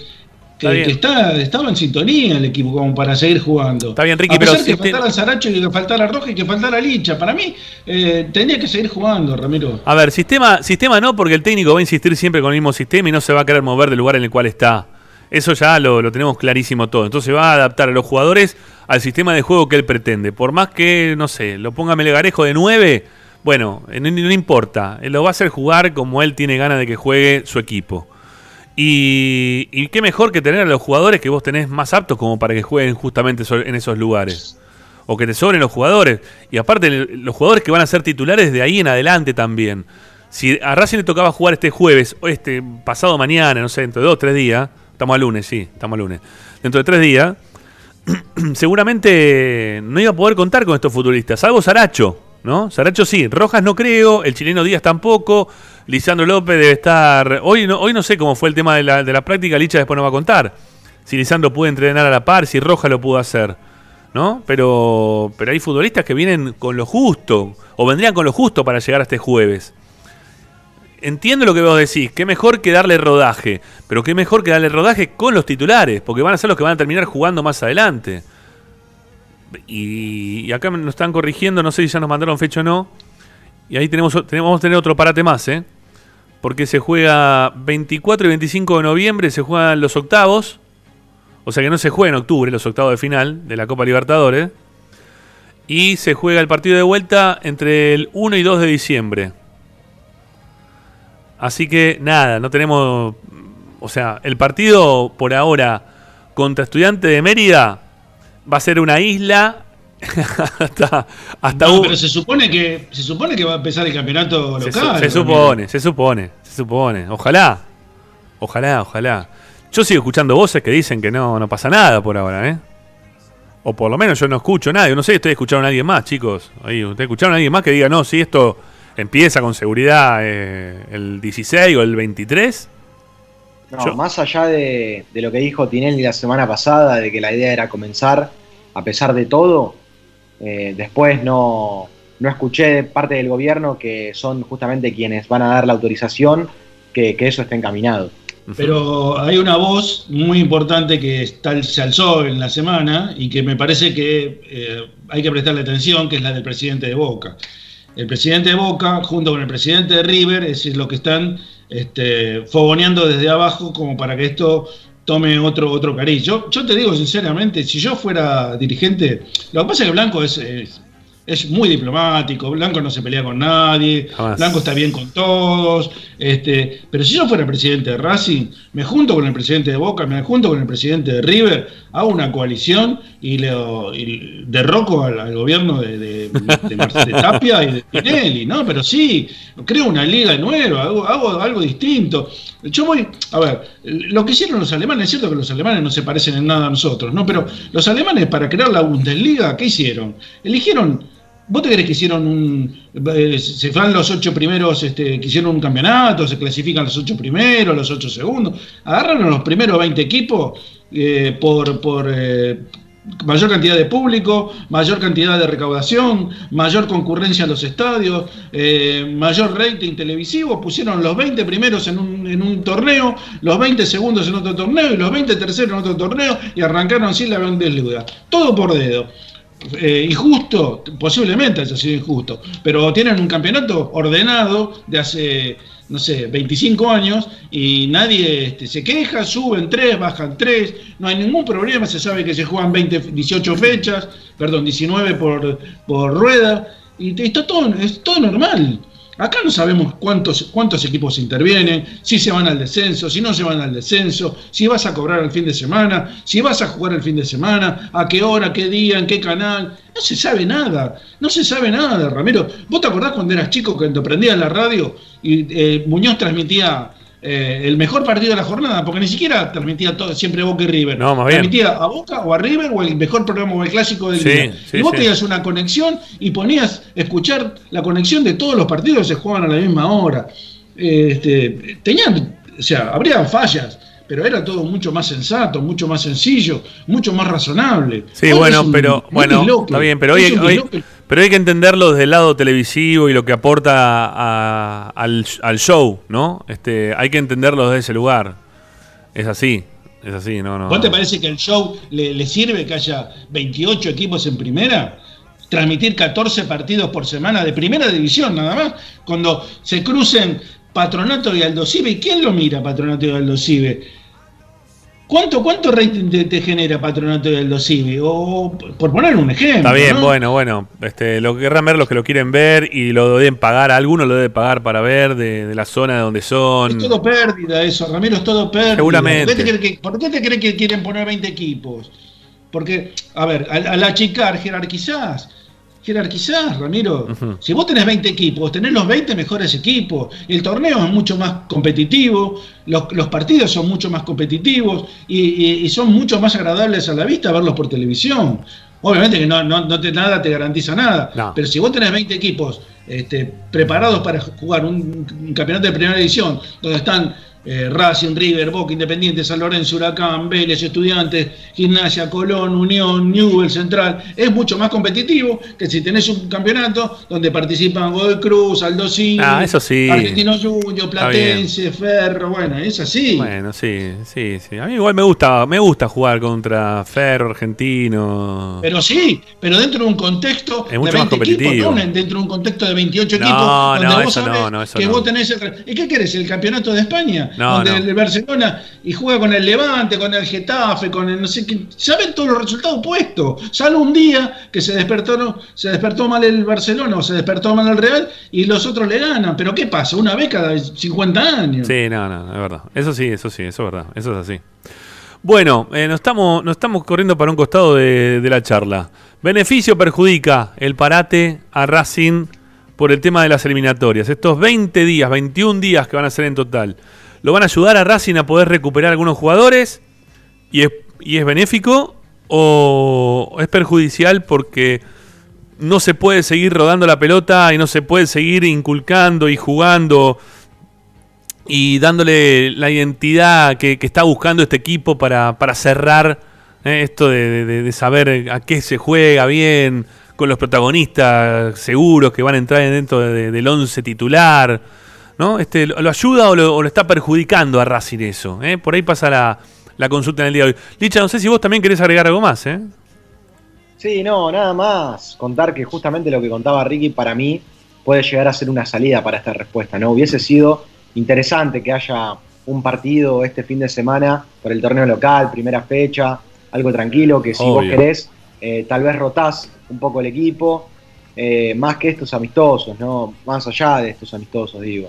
que, está, estaba en sintonía el equipo como para seguir jugando. Está bien, Ricky, a pesar pero que faltara Saracho y que faltara Roja y que faltara Licha. Para mí, eh, tendría que seguir jugando, Ramiro. A ver, sistema, sistema no, porque el técnico va a insistir siempre con el mismo sistema y no se va a querer mover del lugar en el cual está. Eso ya lo, tenemos clarísimo todo. Entonces va a adaptar a los jugadores al sistema de juego que él pretende. Por más que, no sé, lo ponga Melgarejo de 9, bueno, no, no importa. Lo va a hacer jugar como él tiene ganas de que juegue su equipo. Y, qué mejor que tener a los jugadores que vos tenés más aptos como para que jueguen justamente en esos lugares. O que te sobren los jugadores. Y aparte, los jugadores que van a ser titulares de ahí en adelante también. Si a Racing le tocaba jugar este jueves, o este pasado mañana, no sé, dentro de dos o tres días. Estamos a lunes, sí, estamos a lunes. Dentro de tres días, [CLEARS THROAT] seguramente no iba a poder contar con estos futbolistas. Salvo Saracho, ¿no? Saracho sí, Rojas no creo, el chileno Díaz tampoco. Lisandro López debe estar. Hoy no, hoy no sé cómo fue el tema de la, de la práctica, Licha después nos va a contar. Si Lisandro pudo entrenar a la par, si Roja lo pudo hacer. ¿No? Pero, pero hay futbolistas que vienen con lo justo, o vendrían con lo justo para llegar a este jueves. Entiendo lo que vos decís, qué mejor que darle rodaje, pero qué mejor que darle rodaje con los titulares, porque van a ser los que van a terminar jugando más adelante. Y, acá nos están corrigiendo, no sé si ya nos mandaron fecha o no. Y ahí tenemos, tenemos, vamos a tener otro parate más, ¿eh? Porque se juega 24 y 25 de noviembre, se juegan los octavos. O sea que no se juega en octubre, los octavos de final de la Copa Libertadores. Y se juega el partido de vuelta entre el 1 y 2 de diciembre. Así que nada, no tenemos... O sea, el partido por ahora contra Estudiante de Mérida va a ser una isla [LAUGHS] hasta, hasta no, pero se supone que se supone que va a empezar el campeonato local. Se, supone, se supone, se supone. Ojalá, ojalá, ojalá. Yo sigo escuchando voces que dicen que no, no pasa nada por ahora, ¿eh? O por lo menos yo no escucho nada. Yo no sé, estoy escuchando a alguien más, chicos. Ahí, ¿Ustedes escucharon a alguien más que diga, no, si esto empieza con seguridad eh, el 16 o el 23? No, más allá de, de, lo que dijo Tinelli la semana pasada, de que la idea era comenzar a pesar de todo, eh, después no, no escuché parte del gobierno que son justamente quienes van a dar la autorización que, eso esté encaminado. Pero hay una voz muy importante que está, se alzó en la semana y que me parece que eh, hay que prestarle atención, que es la del presidente de Boca. El presidente de Boca, junto con el presidente de River, es lo que están este, fogoneando desde abajo como para que esto tome otro, otro cariz. Yo, yo te digo sinceramente, si yo fuera dirigente, lo que pasa es que Blanco es, es muy diplomático, Blanco no se pelea con nadie, Blanco está bien con todos, este, pero si yo fuera presidente de Racing, me junto con el presidente de Boca, me junto con el presidente de River, hago una coalición y le derroco al, gobierno de, de, Tapia y de Pinelli, ¿no? Pero sí, creo una liga nueva, hago, hago algo distinto. Yo voy, a ver, lo que hicieron los alemanes, es cierto que los alemanes no se parecen en nada a nosotros, ¿no? Pero los alemanes para crear la Bundesliga, ¿qué hicieron? Eligieron ¿Vos te crees que hicieron un. Eh, se van los ocho primeros, este, que hicieron un campeonato, se clasifican los ocho primeros, los ocho segundos? Agarraron los primeros 20 equipos eh, por, por eh, mayor cantidad de público, mayor cantidad de recaudación, mayor concurrencia a los estadios, mayor rating televisivo. Pusieron los 20 primeros en un, en un torneo, los 20 segundos en otro torneo y los 20 terceros en otro torneo y arrancaron así la Bundesliga. Todo por dedo eh, injusto, posiblemente haya sido injusto, pero tienen un campeonato ordenado de hace, no sé, 25 años y nadie este, se queja, suben 3, bajan 3, no hay ningún problema, se sabe que se juegan 20, 18 fechas, perdón, 19 por, por rueda, y está todo, es todo normal. Acá no sabemos cuántos, cuántos equipos intervienen, si se van al descenso, si no se van al descenso, si vas a cobrar el fin de semana, si vas a jugar el fin de semana, a qué hora, qué día, en qué canal. No se sabe nada, no se sabe nada, Ramiro. ¿Vos te acordás cuando eras chico, cuando prendías la radio y eh, Muñoz transmitía eh, el mejor partido de la jornada, porque ni siquiera transmitía todo, siempre Boca y River. No, más transmitía a Boca o a River o el mejor programa o el clásico del día. y vos tenías una conexión y ponías escuchar la conexión de todos los partidos que se jugaban a la misma hora. este, tenían, o sea, habría fallas pero era todo mucho más sensato, mucho más sencillo, mucho más razonable. Sí, bueno, pero bueno, está bien, pero hoy, pero hay que entenderlo desde el lado televisivo y lo que aporta al, show, ¿no? Este, hay que entenderlo desde ese lugar. Es así. Es así, no, no. ¿Vos te parece que el show le, sirve que haya 28 equipos en primera? Transmitir 14 partidos por semana de primera división nada más. Cuando se crucen Patronato y Aldo Cibe, ¿quién lo mira Patronato y Aldo Cibe? ¿Cuánto, cuánto rating te, genera Patronato del Dosivi? O por poner un ejemplo. Está bien, bueno, bueno. Este, lo querrán ver los que lo quieren ver y lo deben pagar. Algunos lo deben pagar para ver de, la zona de donde son. Es todo pérdida eso, Ramiro, es todo pérdida. Seguramente. ¿Por qué te crees que, quieren poner 20 equipos? Porque, a ver, al, achicar, jerarquizás jerarquizás, Ramiro. Si vos tenés 20 equipos, tenés los 20 mejores equipos. El torneo es mucho más competitivo, los, partidos son mucho más competitivos y, son mucho más agradables a la vista verlos por televisión. Obviamente que no, no, te, nada te garantiza nada, pero si vos tenés 20 equipos este, preparados para jugar un, un campeonato de primera edición, donde están eh, Racing, River, Boca, Independiente, San Lorenzo, Huracán, Vélez, Estudiantes, Gimnasia, Colón, Unión, Newell, Central, es mucho más competitivo que si tenés un campeonato donde participan Godoy Cruz, Aldo ah, eso sí. Argentino Junior, Platense, Ferro, bueno, es así. Bueno, sí, sí, sí. A mí igual me gusta, me gusta jugar contra Ferro, Argentino. Pero sí, pero dentro de un contexto es mucho de 20 más equipos, dentro de un contexto de 28 equipos, donde no, vos sabés no, que vos tenés el... ¿Y qué querés? ¿El campeonato de España? Donde el Barcelona y juega con el Levante, con el Getafe, con el no sé qué, saben todos los resultados puestos. Sale un día que se despertó, se despertó mal el Barcelona o se despertó mal el Real y los otros le ganan. Pero ¿qué pasa? Una vez cada 50 años. Sí, no, no, es verdad. Eso sí, eso sí, eso es verdad. Eso es así. Bueno, eh, nos, estamos, nos estamos corriendo para un costado de, de la charla. Beneficio perjudica el parate a Racing por el tema de las eliminatorias. Estos 20 días, 21 días que van a ser en total lo van a ayudar a Racing a poder recuperar algunos jugadores y es, y es benéfico o es perjudicial porque no se puede seguir rodando la pelota y no se puede seguir inculcando y jugando y dándole la identidad que, está buscando este equipo para, cerrar eh, esto de, saber a qué se juega bien, con los protagonistas seguros que van a entrar dentro del once titular. ¿No? Este, ¿Lo ayuda o lo, está perjudicando a Racing eso? ¿eh? Por ahí pasa la, consulta en el día de hoy. Licha, no sé si vos también querés agregar algo más, ¿eh? Sí, no, nada más. Contar que justamente lo que contaba Ricky para mí puede llegar a ser una salida para esta respuesta, ¿no? Hubiese sido interesante que haya un partido este fin de semana por el torneo local, primera fecha, algo tranquilo, que si vos querés, eh, tal vez rotás un poco el equipo, eh, más que estos amistosos, ¿no? Más allá de estos amistosos, digo.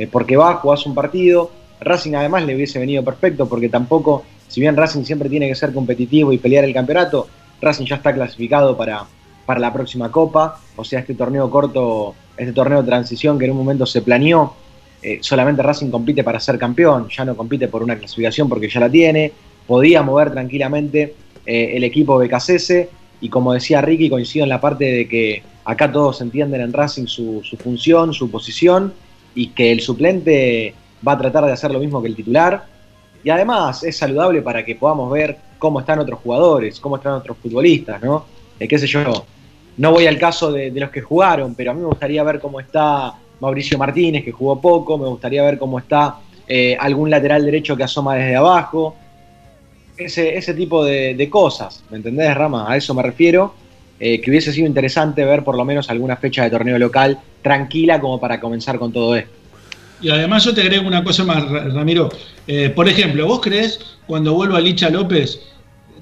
Eh, porque va, jugás un partido. Racing además le hubiese venido perfecto porque tampoco, si bien Racing siempre tiene que ser competitivo y pelear el campeonato, Racing ya está clasificado para, para la próxima Copa. O sea, este torneo corto, este torneo de transición que en un momento se planeó, eh, solamente Racing compite para ser campeón, ya no compite por una clasificación porque ya la tiene. Podía mover tranquilamente eh, el equipo BKCS y como decía Ricky, coincido en la parte de que acá todos entienden en Racing su, su función, su posición y que el suplente va a tratar de hacer lo mismo que el titular. Y además es saludable para que podamos ver cómo están otros jugadores, cómo están otros futbolistas, ¿no? Eh, qué sé yo, no voy al caso de, los que jugaron, pero a mí me gustaría ver cómo está Mauricio Martínez, que jugó poco, me gustaría ver cómo está eh, algún lateral derecho que asoma desde abajo, ese, ese tipo de, cosas, ¿me entendés, Rama? A eso me refiero. Eh, que hubiese sido interesante ver por lo menos alguna fecha de torneo local tranquila como para comenzar con todo esto. Y además yo te agrego una cosa más, Ramiro. Eh, por ejemplo, ¿vos crees cuando vuelva Licha López,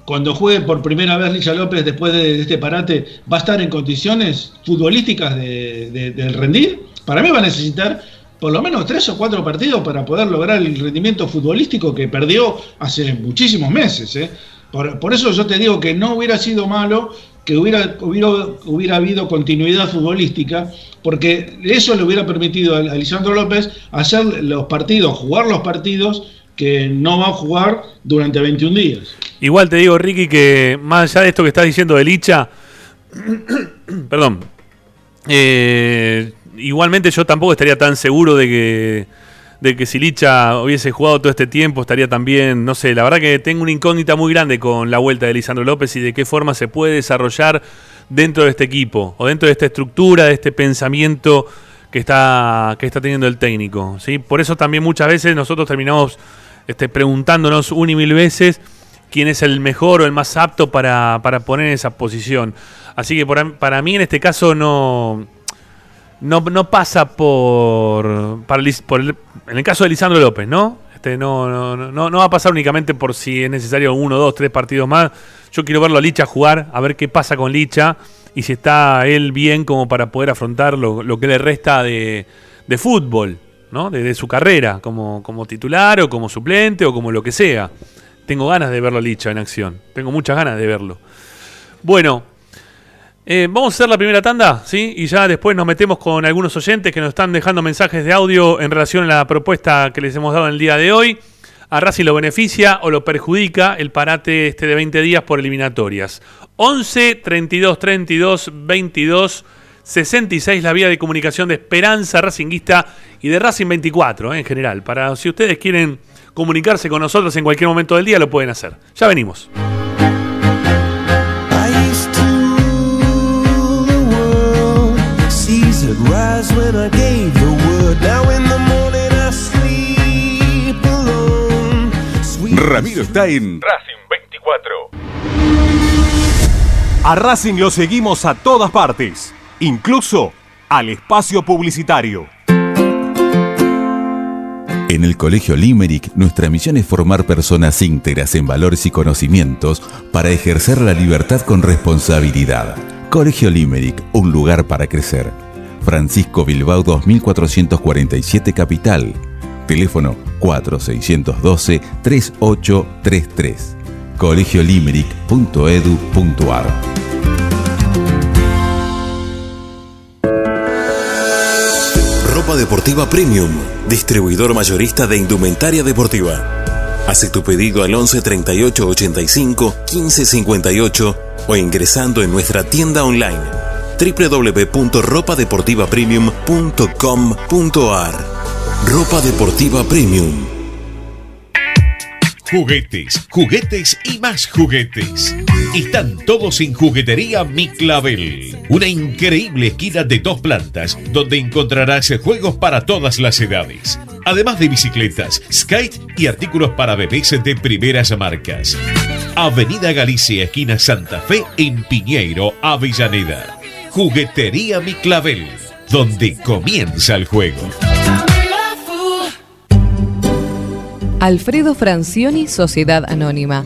cuando juegue por primera vez Licha López después de, este parate, va a estar en condiciones futbolísticas de, rendir? Para mí va a necesitar por lo menos tres o cuatro partidos para poder lograr el rendimiento futbolístico que perdió hace muchísimos meses. ¿eh? por, eso yo te digo que no hubiera sido malo que hubiera, hubiera, hubiera habido continuidad futbolística, porque eso le hubiera permitido a Lisandro López hacer los partidos, jugar los partidos que no va a jugar durante 21 días. Igual te digo, Ricky, que más allá de esto que estás diciendo de Licha, [COUGHS] perdón, eh, igualmente yo tampoco estaría tan seguro de que de que si Licha hubiese jugado todo este tiempo estaría también, no sé, la verdad que tengo una incógnita muy grande con la vuelta de Lisandro López y de qué forma se puede desarrollar dentro de este equipo o dentro de esta estructura, de este pensamiento que está, que está teniendo el técnico. ¿sí? Por eso también muchas veces nosotros terminamos este, preguntándonos una y mil veces quién es el mejor o el más apto para, poner en esa posición. Así que para mí en este caso no, no, pasa por, en el caso de Lisandro López, ¿no? Este, no, no, no, va a pasar únicamente por si es necesario uno, dos, tres partidos más. Yo quiero verlo a Licha jugar, a ver qué pasa con Licha y si está él bien como para poder afrontar lo, que le resta de, de fútbol, ¿no? De, su carrera, como, como titular o como suplente o como lo que sea. Tengo ganas de verlo a Licha en acción. Tengo muchas ganas de verlo. Bueno, eh, vamos a hacer la primera tanda, ¿sí? Y ya después nos metemos con algunos oyentes que nos están dejando mensajes de audio en relación a la propuesta que les hemos dado en el día de hoy. A Racing lo beneficia o lo perjudica el parate este de 20 días por eliminatorias. 11 32 32 22 66 la vía de comunicación de Esperanza Racinguista y de Racing 24 eh, en general. Para si ustedes quieren comunicarse con nosotros en cualquier momento del día, lo pueden hacer. Ya venimos. Ramiro está en Racing 24. A Racing lo seguimos a todas partes, incluso al espacio publicitario. En el Colegio Limerick, nuestra misión es formar personas íntegras en valores y conocimientos para ejercer la libertad con responsabilidad. Colegio Limerick, un lugar para crecer. Francisco Bilbao 2447 Capital. Teléfono 4612-3833. colegiolimeric.edu.ar Ropa Deportiva Premium, distribuidor mayorista de indumentaria deportiva. Hace tu pedido al 11 38 85 15 58 o ingresando en nuestra tienda online www.ropadeportivapremium.com.ar Ropa Deportiva Premium. Juguetes, juguetes y más juguetes. Están todos en Juguetería Mi Clavel. Una increíble esquina de dos plantas donde encontrarás juegos para todas las edades. Además de bicicletas, skate y artículos para bebés de primeras marcas. Avenida Galicia, esquina Santa Fe, en Piñeiro, Avellaneda. Juguetería Mi Clavel, donde comienza el juego. Alfredo Francioni, Sociedad Anónima.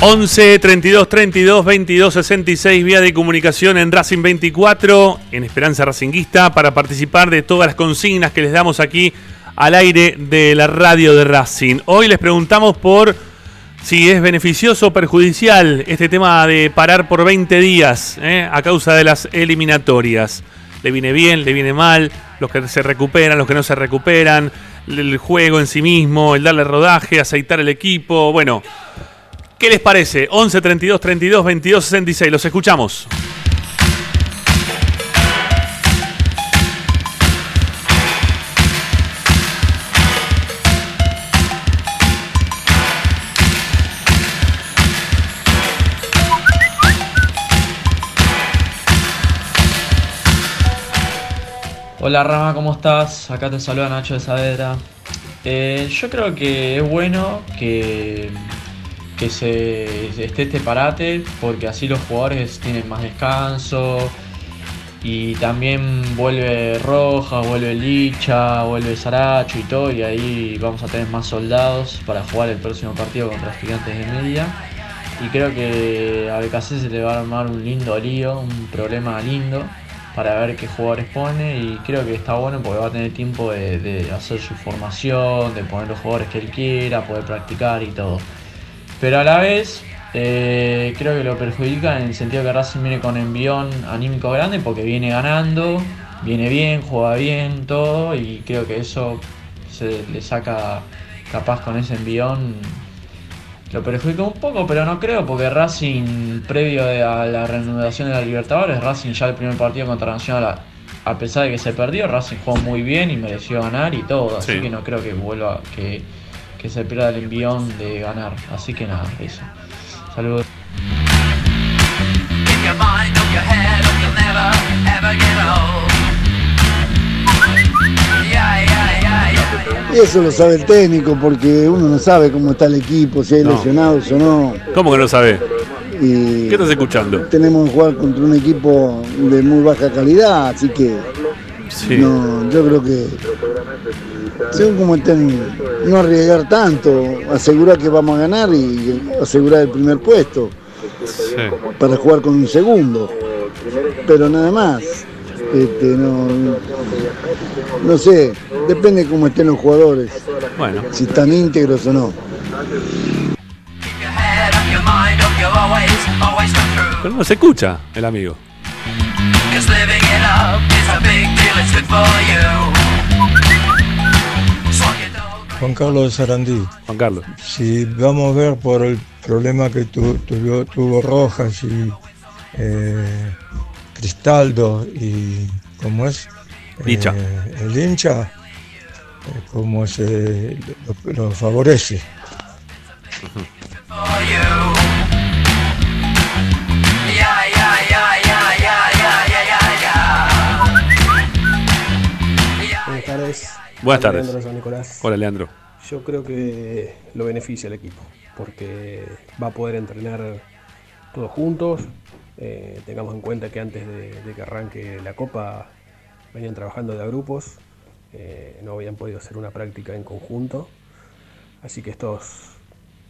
11 32 32 22 66 vía de comunicación en Racing 24 en Esperanza Racinguista para participar de todas las consignas que les damos aquí al aire de la radio de Racing. Hoy les preguntamos por si es beneficioso o perjudicial este tema de parar por 20 días ¿eh? a causa de las eliminatorias. ¿Le viene bien? ¿Le viene mal? Los que se recuperan, los que no se recuperan, el juego en sí mismo, el darle rodaje, aceitar el equipo. Bueno, ¿Qué les parece? 11 32 32 22 66. Los escuchamos. Hola Rama, ¿cómo estás? Acá te saluda Nacho de Saavedra. Eh, yo creo que es bueno que que se esté este parate porque así los jugadores tienen más descanso y también vuelve Roja, vuelve Licha, vuelve Saracho y todo y ahí vamos a tener más soldados para jugar el próximo partido contra Gigantes de Media y creo que a BKC se le va a armar un lindo lío, un problema lindo para ver qué jugadores pone y creo que está bueno porque va a tener tiempo de, de hacer su formación, de poner los jugadores que él quiera, poder practicar y todo. Pero a la vez, eh, creo que lo perjudica en el sentido que Racing viene con envión anímico grande porque viene ganando, viene bien, juega bien, todo, y creo que eso se le saca capaz con ese envión. Lo perjudica un poco, pero no creo, porque Racing, previo a la reanudación de la Libertadores, Racing ya el primer partido contra Nacional, a pesar de que se perdió, Racing jugó muy bien y mereció ganar y todo, así que no creo que vuelva, que que se pierda el envión de ganar. Así que nada, eso. Saludos. Y eso lo sabe el técnico porque uno no sabe cómo está el equipo, si hay lesionados o no. ¿Cómo que no sabe? ¿Qué estás escuchando? Tenemos que jugar contra un equipo de muy baja calidad, así que no, yo creo que según como estén, no arriesgar tanto, asegurar que vamos a ganar y asegurar el primer puesto para jugar con un segundo. Pero nada más. Este, no, no sé, depende cómo estén los jugadores. Bueno. Si están íntegros o no. Pero no se escucha el amigo. Juan Carlos de Sarandí. Juan Carlos. Si vamos a ver por el problema que tuvo, Rojas y eh, Cristaldo y cómo es hincha. Eh, el hincha, eh, cómo se lo, favorece. Buenas tardes. Buenas tardes. Hola, Leandro. Yo creo que lo beneficia el equipo, porque va a poder entrenar todos juntos. Eh, tengamos en cuenta que antes de, que arranque la Copa venían trabajando de a grupos, eh, no habían podido hacer una práctica en conjunto. Así que estos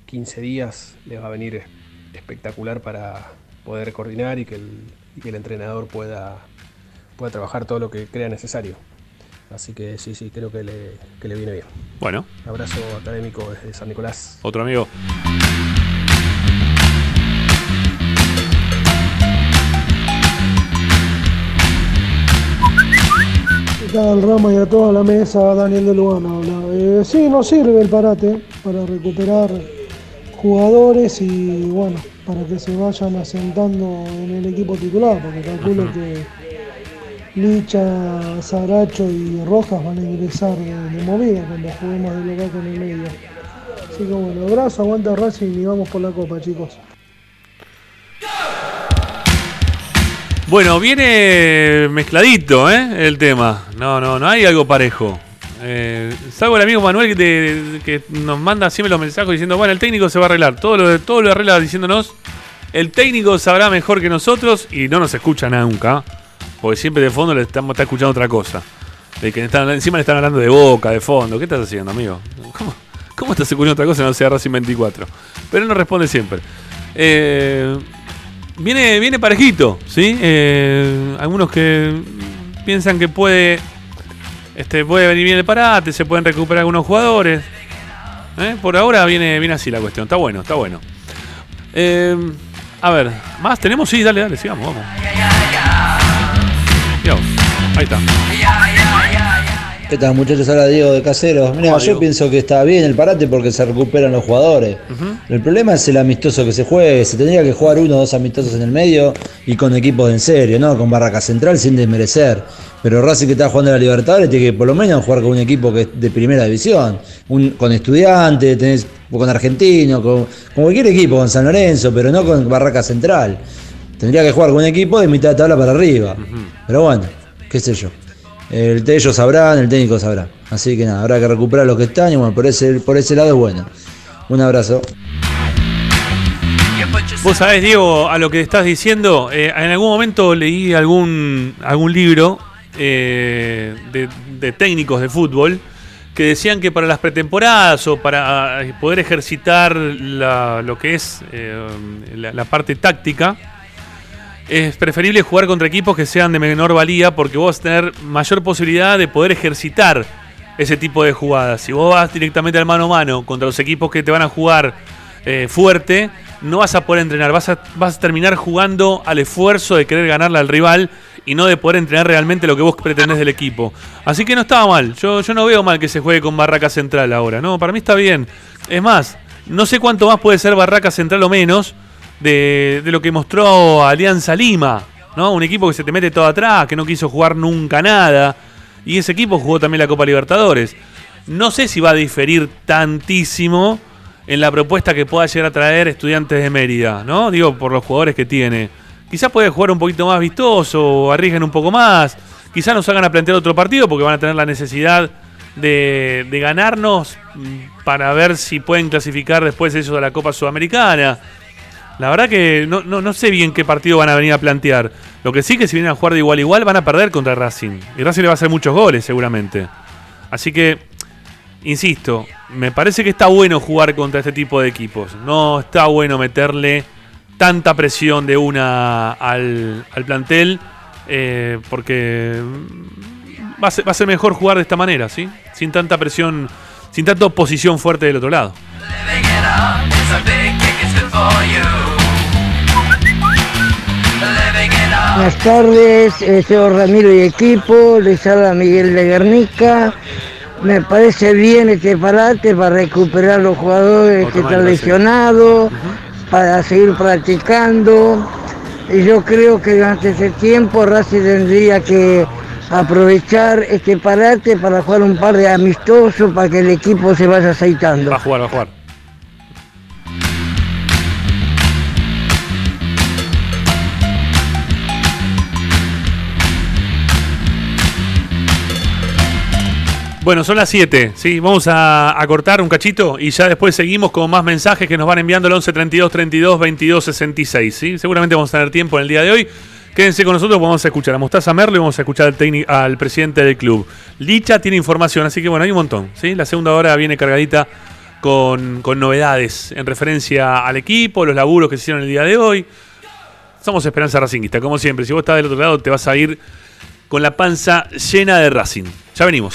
15 días les va a venir espectacular para poder coordinar y que el, y que el entrenador pueda, pueda trabajar todo lo que crea necesario. Así que sí, sí, creo que le, que le viene bien. Bueno. abrazo académico desde San Nicolás. Otro amigo. ¿Qué tal, Rama y a toda la mesa? Daniel de Lugano habla. Eh, sí, nos sirve el parate para recuperar jugadores y bueno, para que se vayan asentando en el equipo titular, porque calculo que Licha, Saracho y Rojas van a ingresar de, movida cuando juguemos de local con el medio. Así que bueno, abrazo, aguanta Racing y vamos por la copa, chicos. Bueno, viene mezcladito ¿eh? el tema. No, no, no hay algo parejo. Eh, salvo el amigo Manuel que, que, nos manda siempre los mensajes diciendo, bueno, el técnico se va a arreglar. Todo lo, todo lo arregla diciéndonos, el técnico sabrá mejor que nosotros y no nos escucha nunca. Porque siempre de fondo le estamos está escuchando otra cosa. De que encima le están hablando de boca, de fondo. ¿Qué estás haciendo, amigo? ¿Cómo, cómo estás escuchando otra cosa y no sea Racing 24? Pero él no responde siempre. Eh, viene, viene parejito, ¿sí? Eh, algunos que piensan que puede, este, puede venir bien el parate, se pueden recuperar algunos jugadores. ¿eh? Por ahora viene, viene así la cuestión. Está bueno, está bueno. a ver, ¿más tenemos? Sí, dale, dale, sigamos, vamos. Ahí está. ¿Qué tal muchachos? Ahora Diego de Caseros. Mira, yo pienso que está bien el parate porque se recuperan los jugadores. El problema es el amistoso que se juegue. Se tendría que jugar uno o dos amistosos en el medio y con equipos de en serio, ¿no? Con Barraca Central sin desmerecer. Pero Racing que está jugando a la Libertadores tiene que por lo menos jugar con un equipo que es de primera división. con estudiantes, tenés, con argentino, con, cualquier equipo, con San Lorenzo, pero no con Barraca Central. Tendría que jugar con un equipo de mitad de tabla para arriba. Pero bueno, qué sé yo. El, ellos sabrán, el técnico sabrá. Así que nada, habrá que recuperar los que están y bueno, por ese, por ese lado es bueno. Un abrazo. Vos sabés, Diego, a lo que estás diciendo, eh, en algún momento leí algún, algún libro eh, de, técnicos de fútbol que decían que para las pretemporadas o para eh, poder ejercitar lo que es la parte táctica, es preferible jugar contra equipos que sean de menor valía porque vos vas a tener mayor posibilidad de poder ejercitar ese tipo de jugadas. Si vos vas directamente al mano a mano contra los equipos que te van a jugar eh, fuerte, no vas a poder entrenar, vas a, terminar jugando al esfuerzo de querer ganarle al rival y no de poder entrenar realmente lo que vos pretendés del equipo. Así que no estaba mal, yo, yo no veo mal que se juegue con Barraca Central ahora, no, para mí está bien. Es más, no sé cuánto más puede ser Barraca Central o menos, de, lo que mostró Alianza Lima, ¿no? Un equipo que se te mete todo atrás, que no quiso jugar nunca nada. Y ese equipo jugó también la Copa Libertadores. No sé si va a diferir tantísimo en la propuesta que pueda llegar a traer Estudiantes de Mérida, ¿no? Digo, por los jugadores que tiene. Quizás puede jugar un poquito más vistoso, arriesguen un poco más. Quizás nos hagan a plantear otro partido porque van a tener la necesidad de, de ganarnos mm, para ver si pueden clasificar después ellos a la Copa Sudamericana. La verdad que no, no, sé bien qué partido van a venir a plantear. Lo que sí que si vienen a jugar de igual a igual van a perder contra Racing. Y Racing le va a hacer muchos goles seguramente. Así que, insisto, me parece que está bueno jugar contra este tipo de equipos. No está bueno meterle tanta presión de una al, plantel. Eh, porque va a, ser, va a ser mejor jugar de esta manera, ¿sí? Sin tanta presión, sin tanta oposición fuerte del otro lado. Buenas tardes, eh, señor Ramiro y equipo, les habla Miguel de Guernica. Me parece bien este parate para recuperar los jugadores que están lesionados, para seguir practicando. Y yo creo que durante ese tiempo Racing tendría que aprovechar este parate para jugar un par de amistosos para que el equipo se vaya aceitando. Va a jugar, va a jugar. Bueno, son las 7, ¿sí? Vamos a, cortar un cachito y ya después seguimos con más mensajes que nos van enviando al 11 32 32 22 66, ¿sí? Seguramente vamos a tener tiempo en el día de hoy. Quédense con nosotros, vamos a escuchar a Mostaza Merlo y vamos a escuchar al, presidente del club. Licha tiene información, así que bueno, hay un montón, ¿sí? La segunda hora viene cargadita con, con novedades en referencia al equipo, los laburos que se hicieron el día de hoy. Somos Esperanza Racingista, como siempre. Si vos estás del otro lado, te vas a ir con la panza llena de Racing. Ya venimos.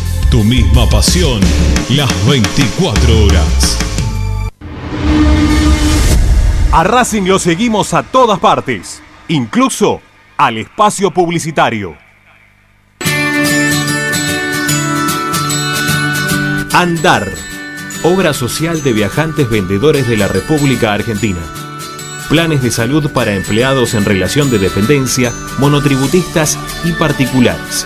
tu misma pasión, las 24 horas. A Racing lo seguimos a todas partes, incluso al espacio publicitario. Andar, obra social de viajantes vendedores de la República Argentina planes de salud para empleados en relación de dependencia, monotributistas y particulares.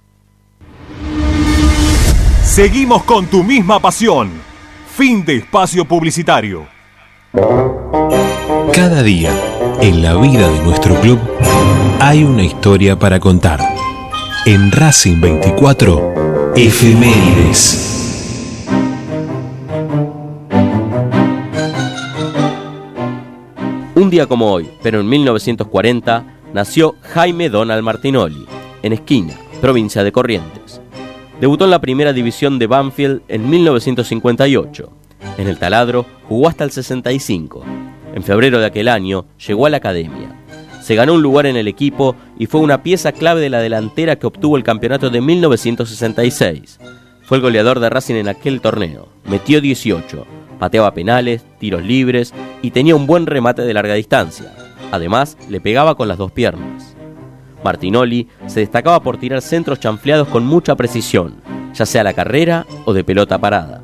Seguimos con tu misma pasión. Fin de espacio publicitario. Cada día, en la vida de nuestro club, hay una historia para contar. En Racing 24, Efemérides. Un día como hoy, pero en 1940, nació Jaime Donald Martinoli, en Esquina, provincia de Corrientes. Debutó en la primera división de Banfield en 1958. En el taladro jugó hasta el 65. En febrero de aquel año llegó a la academia. Se ganó un lugar en el equipo y fue una pieza clave de la delantera que obtuvo el campeonato de 1966. Fue el goleador de Racing en aquel torneo. Metió 18, pateaba penales, tiros libres y tenía un buen remate de larga distancia. Además, le pegaba con las dos piernas. Martinoli se destacaba por tirar centros chanfleados con mucha precisión, ya sea la carrera o de pelota parada.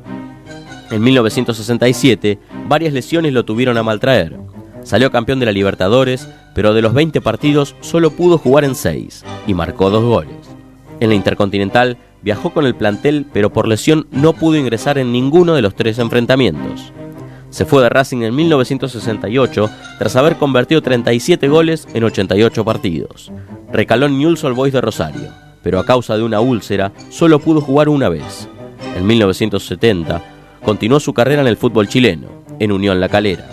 En 1967, varias lesiones lo tuvieron a maltraer. Salió campeón de la Libertadores, pero de los 20 partidos solo pudo jugar en 6 y marcó dos goles. En la Intercontinental Viajó con el plantel, pero por lesión no pudo ingresar en ninguno de los tres enfrentamientos. Se fue de Racing en 1968 tras haber convertido 37 goles en 88 partidos. Recaló en Newell's Old Boys de Rosario, pero a causa de una úlcera solo pudo jugar una vez. En 1970 continuó su carrera en el fútbol chileno, en Unión La Calera.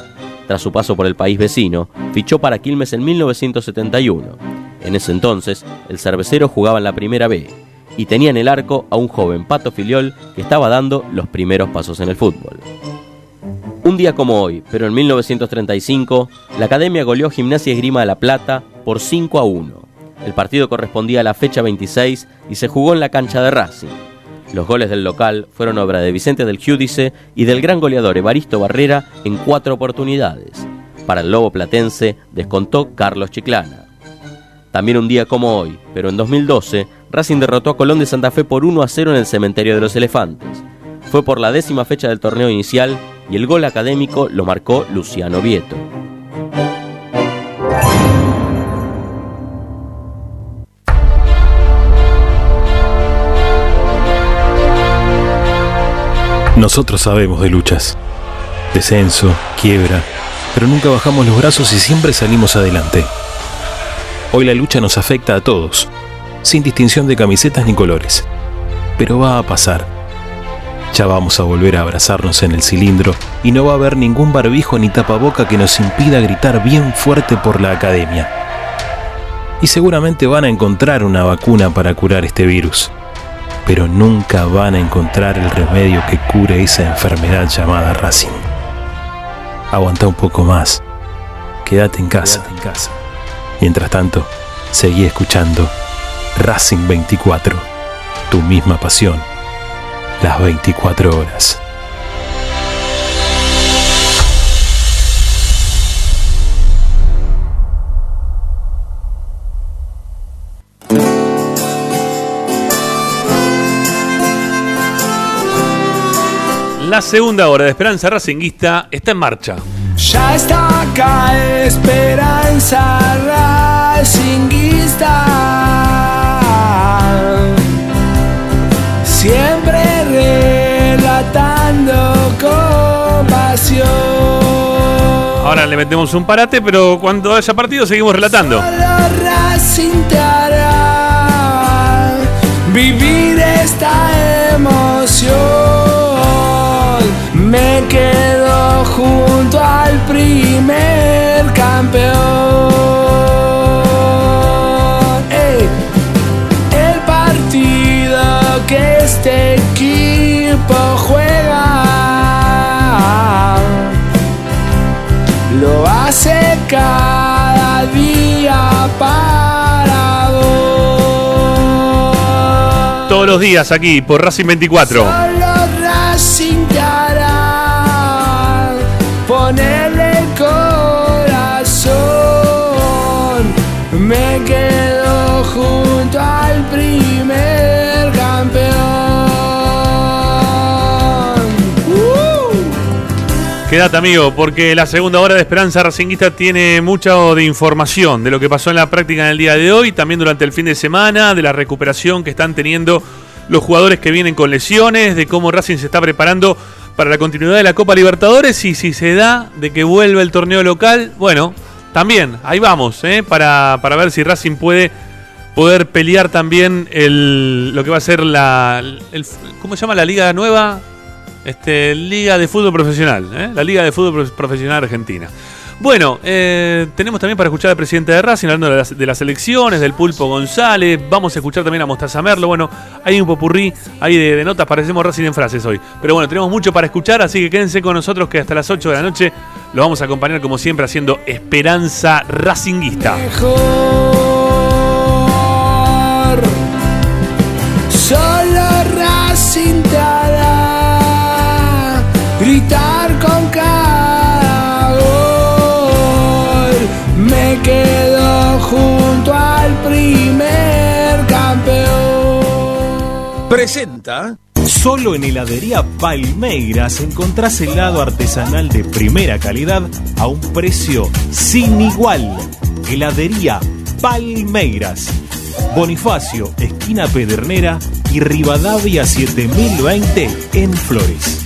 Tras su paso por el país vecino, fichó para Quilmes en 1971. En ese entonces, el cervecero jugaba en la Primera B y tenía en el arco a un joven Pato Filiol que estaba dando los primeros pasos en el fútbol. Un día como hoy, pero en 1935, la Academia goleó Gimnasia Esgrima de La Plata por 5 a 1. El partido correspondía a la fecha 26 y se jugó en la cancha de Racing. Los goles del local fueron obra de Vicente del Giudice y del gran goleador Evaristo Barrera en cuatro oportunidades. Para el Lobo Platense descontó Carlos Chiclana. También un día como hoy, pero en 2012, Racing derrotó a Colón de Santa Fe por 1 a 0 en el Cementerio de los Elefantes. Fue por la décima fecha del torneo inicial y el gol académico lo marcó Luciano Vieto. Nosotros sabemos de luchas, descenso, quiebra, pero nunca bajamos los brazos y siempre salimos adelante. Hoy la lucha nos afecta a todos sin distinción de camisetas ni colores. Pero va a pasar. Ya vamos a volver a abrazarnos en el cilindro y no va a haber ningún barbijo ni tapaboca que nos impida gritar bien fuerte por la academia. Y seguramente van a encontrar una vacuna para curar este virus, pero nunca van a encontrar el remedio que cure esa enfermedad llamada Racing. Aguanta un poco más. Quédate en casa. Quédate en casa. Mientras tanto, seguí escuchando Racing 24, tu misma pasión, las 24 horas. La segunda hora de Esperanza Racinguista está en marcha. Ya está acá Esperanza Racinguista. siempre. Ahora le metemos un parate, pero cuando haya partido seguimos relatando. vivir esta emoción. Me quedo junto al primer campeón. este equipo juega. hace cada día para. Todos los días aquí por Racing 24. Quédate amigo, porque la segunda hora de Esperanza Racinguista tiene mucho de información de lo que pasó en la práctica en el día de hoy, también durante el fin de semana, de la recuperación que están teniendo los jugadores que vienen con lesiones, de cómo Racing se está preparando para la continuidad de la Copa Libertadores y si se da de que vuelve el torneo local, bueno, también, ahí vamos, ¿eh? para, para ver si Racing puede poder pelear también el, lo que va a ser la... ¿Cómo se llama la liga nueva? Este, Liga de Fútbol Profesional, ¿eh? la Liga de Fútbol Pro- Profesional Argentina. Bueno, eh, tenemos también para escuchar al presidente de Racing hablando de las, de elecciones, del Pulpo González. Vamos a escuchar también a Mostaza Merlo. Bueno, hay un popurrí ahí de, notas. Parecemos Racing en frases hoy. Pero bueno, tenemos mucho para escuchar, así que quédense con nosotros que hasta las 8 de la noche lo vamos a acompañar como siempre haciendo Esperanza Racinguista. Solo gritar con cada gol. Me quedo junto al primer campeón. Presenta. Solo en heladería Palmeiras encontrás helado artesanal de primera calidad a un precio sin igual. Heladería Palmeiras. Bonifacio, esquina Pedernera y Rivadavia 7020 en Flores.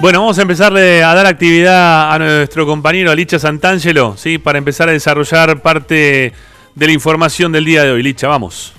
Bueno, vamos a empezarle a dar actividad a nuestro compañero Licha Santangelo, ¿sí? Para empezar a desarrollar parte de la información del día de hoy. Licha, vamos.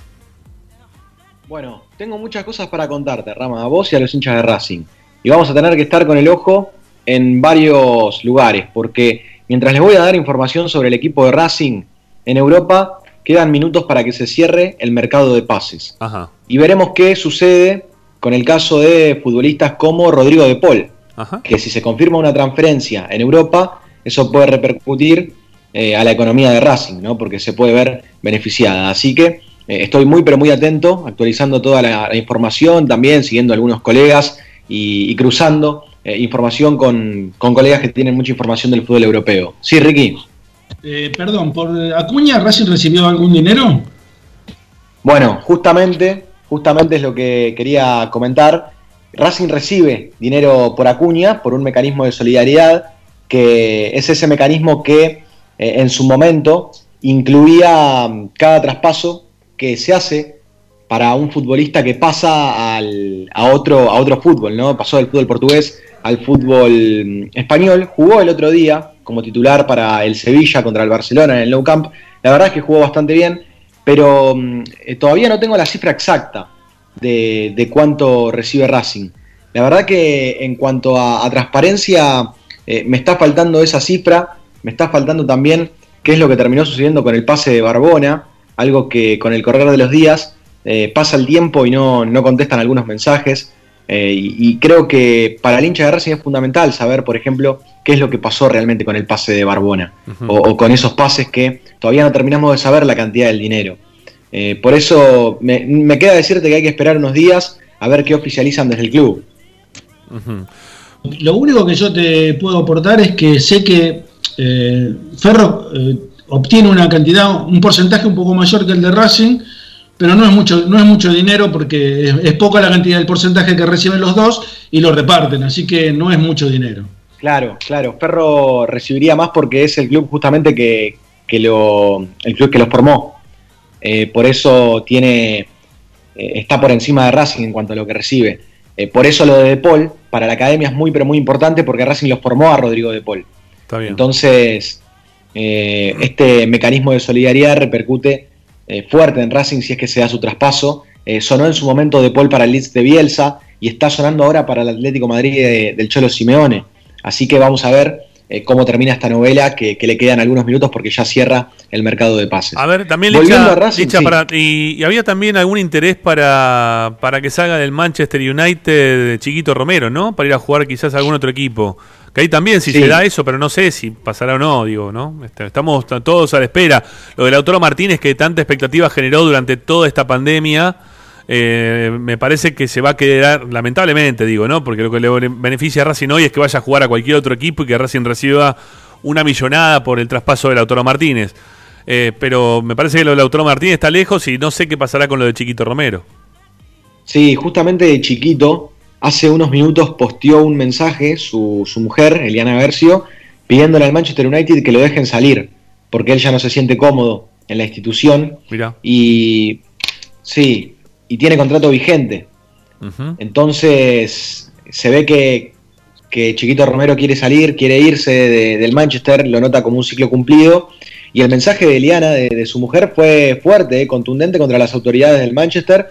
Bueno, tengo muchas cosas para contarte, Rama, a vos y a los hinchas de Racing. Y vamos a tener que estar con el ojo en varios lugares, porque mientras les voy a dar información sobre el equipo de Racing en Europa, quedan minutos para que se cierre el mercado de pases. Ajá. Y veremos qué sucede con el caso de futbolistas como Rodrigo de Paul, Ajá. que si se confirma una transferencia en Europa, eso puede repercutir eh, a la economía de Racing, ¿no? porque se puede ver beneficiada. Así que eh, estoy muy, pero muy atento, actualizando toda la, la información, también siguiendo a algunos colegas y, y cruzando eh, información con, con colegas que tienen mucha información del fútbol europeo. Sí, Ricky. Eh, perdón, ¿por Acuña Racing recibió algún dinero? Bueno, justamente, justamente es lo que quería comentar. Racing recibe dinero por Acuña, por un mecanismo de solidaridad, que es ese mecanismo que eh, en su momento incluía mm, cada traspaso que se hace para un futbolista que pasa al- a, otro, a otro fútbol, ¿no? Pasó del fútbol portugués al fútbol mm, español, jugó el otro día como titular para el Sevilla contra el Barcelona en el Nou Camp. La verdad es que jugó bastante bien, pero mm, eh, todavía no tengo la cifra exacta de, de cuánto recibe Racing. La verdad que en cuanto a, a transparencia eh, me está faltando esa cifra, me está faltando también qué es lo que terminó sucediendo con el pase de Barbona, algo que con el correr de los días eh, pasa el tiempo y no, no contestan algunos mensajes. eh, y, y creo que para el hincha de Racing es fundamental saber, por ejemplo, qué es lo que pasó realmente con el pase de Barbona o, o con esos pases que todavía no terminamos de saber la cantidad del dinero. Eh, por eso me, me queda decirte que hay que esperar unos días a ver qué oficializan desde el club. Lo único que yo te puedo aportar es que sé que eh, Ferro eh, obtiene una cantidad, un porcentaje un poco mayor que el de Racing, pero no es mucho, no es mucho dinero porque es, es poca la cantidad del porcentaje que reciben los dos y lo reparten, así que no es mucho dinero. Claro, claro. Ferro recibiría más porque es el club justamente que, que lo, el club que los formó. Eh, por eso tiene eh, está por encima de Racing en cuanto a lo que recibe. Eh, por eso lo de De Paul para la academia es muy pero muy importante porque Racing los formó a Rodrigo De Paul. Está bien. Entonces, este mecanismo de solidaridad repercute fuerte en Racing si es que se da su traspaso. Sonó en su momento de Paul para el Leeds de Bielsa y está sonando ahora para el Atlético Madrid de- del Cholo Simeone. Así que vamos a ver eh, cómo termina esta novela, que, que le quedan algunos minutos porque ya cierra el mercado de pases. A ver, también Volviendo Licha, a Racing, Licha, sí. para- y, y había también algún interés para, para que salga del Manchester United de Chiquito Romero, ¿no? Para ir a jugar quizás a algún otro equipo. Que ahí también si Sí. se da eso, pero no sé si pasará o no, digo, ¿no? Este, Estamos todos a la espera. Lo del autor Martínez que tanta expectativa generó durante toda esta pandemia, eh, me parece que se va a quedar, lamentablemente digo, ¿no? Porque lo que le beneficia a Racing hoy es que vaya a jugar a cualquier otro equipo y que Racing reciba una millonada por el traspaso del autor Martínez. Eh, pero me parece que lo del autor Martínez está lejos y no sé qué pasará con lo de Chiquito Romero. Sí, justamente de chiquito, hace unos minutos posteó un mensaje su, su mujer, Eliana Versio, pidiéndole al Manchester United que lo dejen salir, porque él ya no se siente cómodo en la institución Mirá. y sí, y tiene contrato vigente. Entonces se ve que, que Chiquito Romero quiere salir, quiere irse de- del Manchester, lo nota como un ciclo cumplido. Y el mensaje de Eliana, de, de su mujer, fue fuerte, eh, contundente contra las autoridades del Manchester,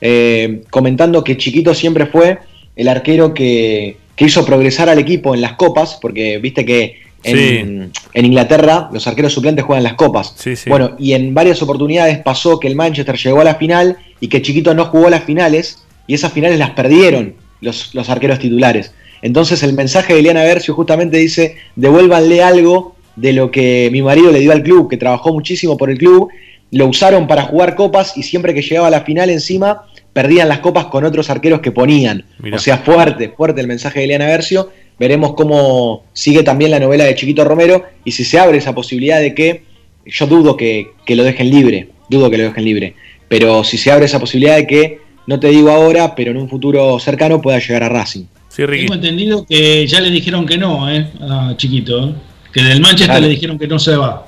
eh, comentando que Chiquito siempre fue el arquero que, que hizo progresar al equipo en las copas, porque viste que en, en Inglaterra los arqueros suplentes juegan las copas. Bueno, y en varias oportunidades pasó que el Manchester llegó a la final y que Chiquito no jugó las finales y esas finales las perdieron los, los arqueros titulares. Entonces el mensaje de Eliana Versio justamente dice, devuélvanle algo de lo que mi marido le dio al club, que trabajó muchísimo por el club, lo usaron para jugar copas y siempre que llegaba a la final encima perdían las copas con otros arqueros que ponían. Mirá. O sea, fuerte, fuerte el mensaje de Eliana Versio. Veremos cómo sigue también la novela de Chiquito Romero y si se abre esa posibilidad de que, yo dudo que, que lo dejen libre, dudo que lo dejen libre, pero si se abre esa posibilidad de que, no te digo ahora, pero en un futuro cercano pueda llegar a Racing. Tengo entendido que ya le dijeron que no, ¿eh? A Chiquito, ¿eh? Que del Manchester Claro. le dijeron que no se va.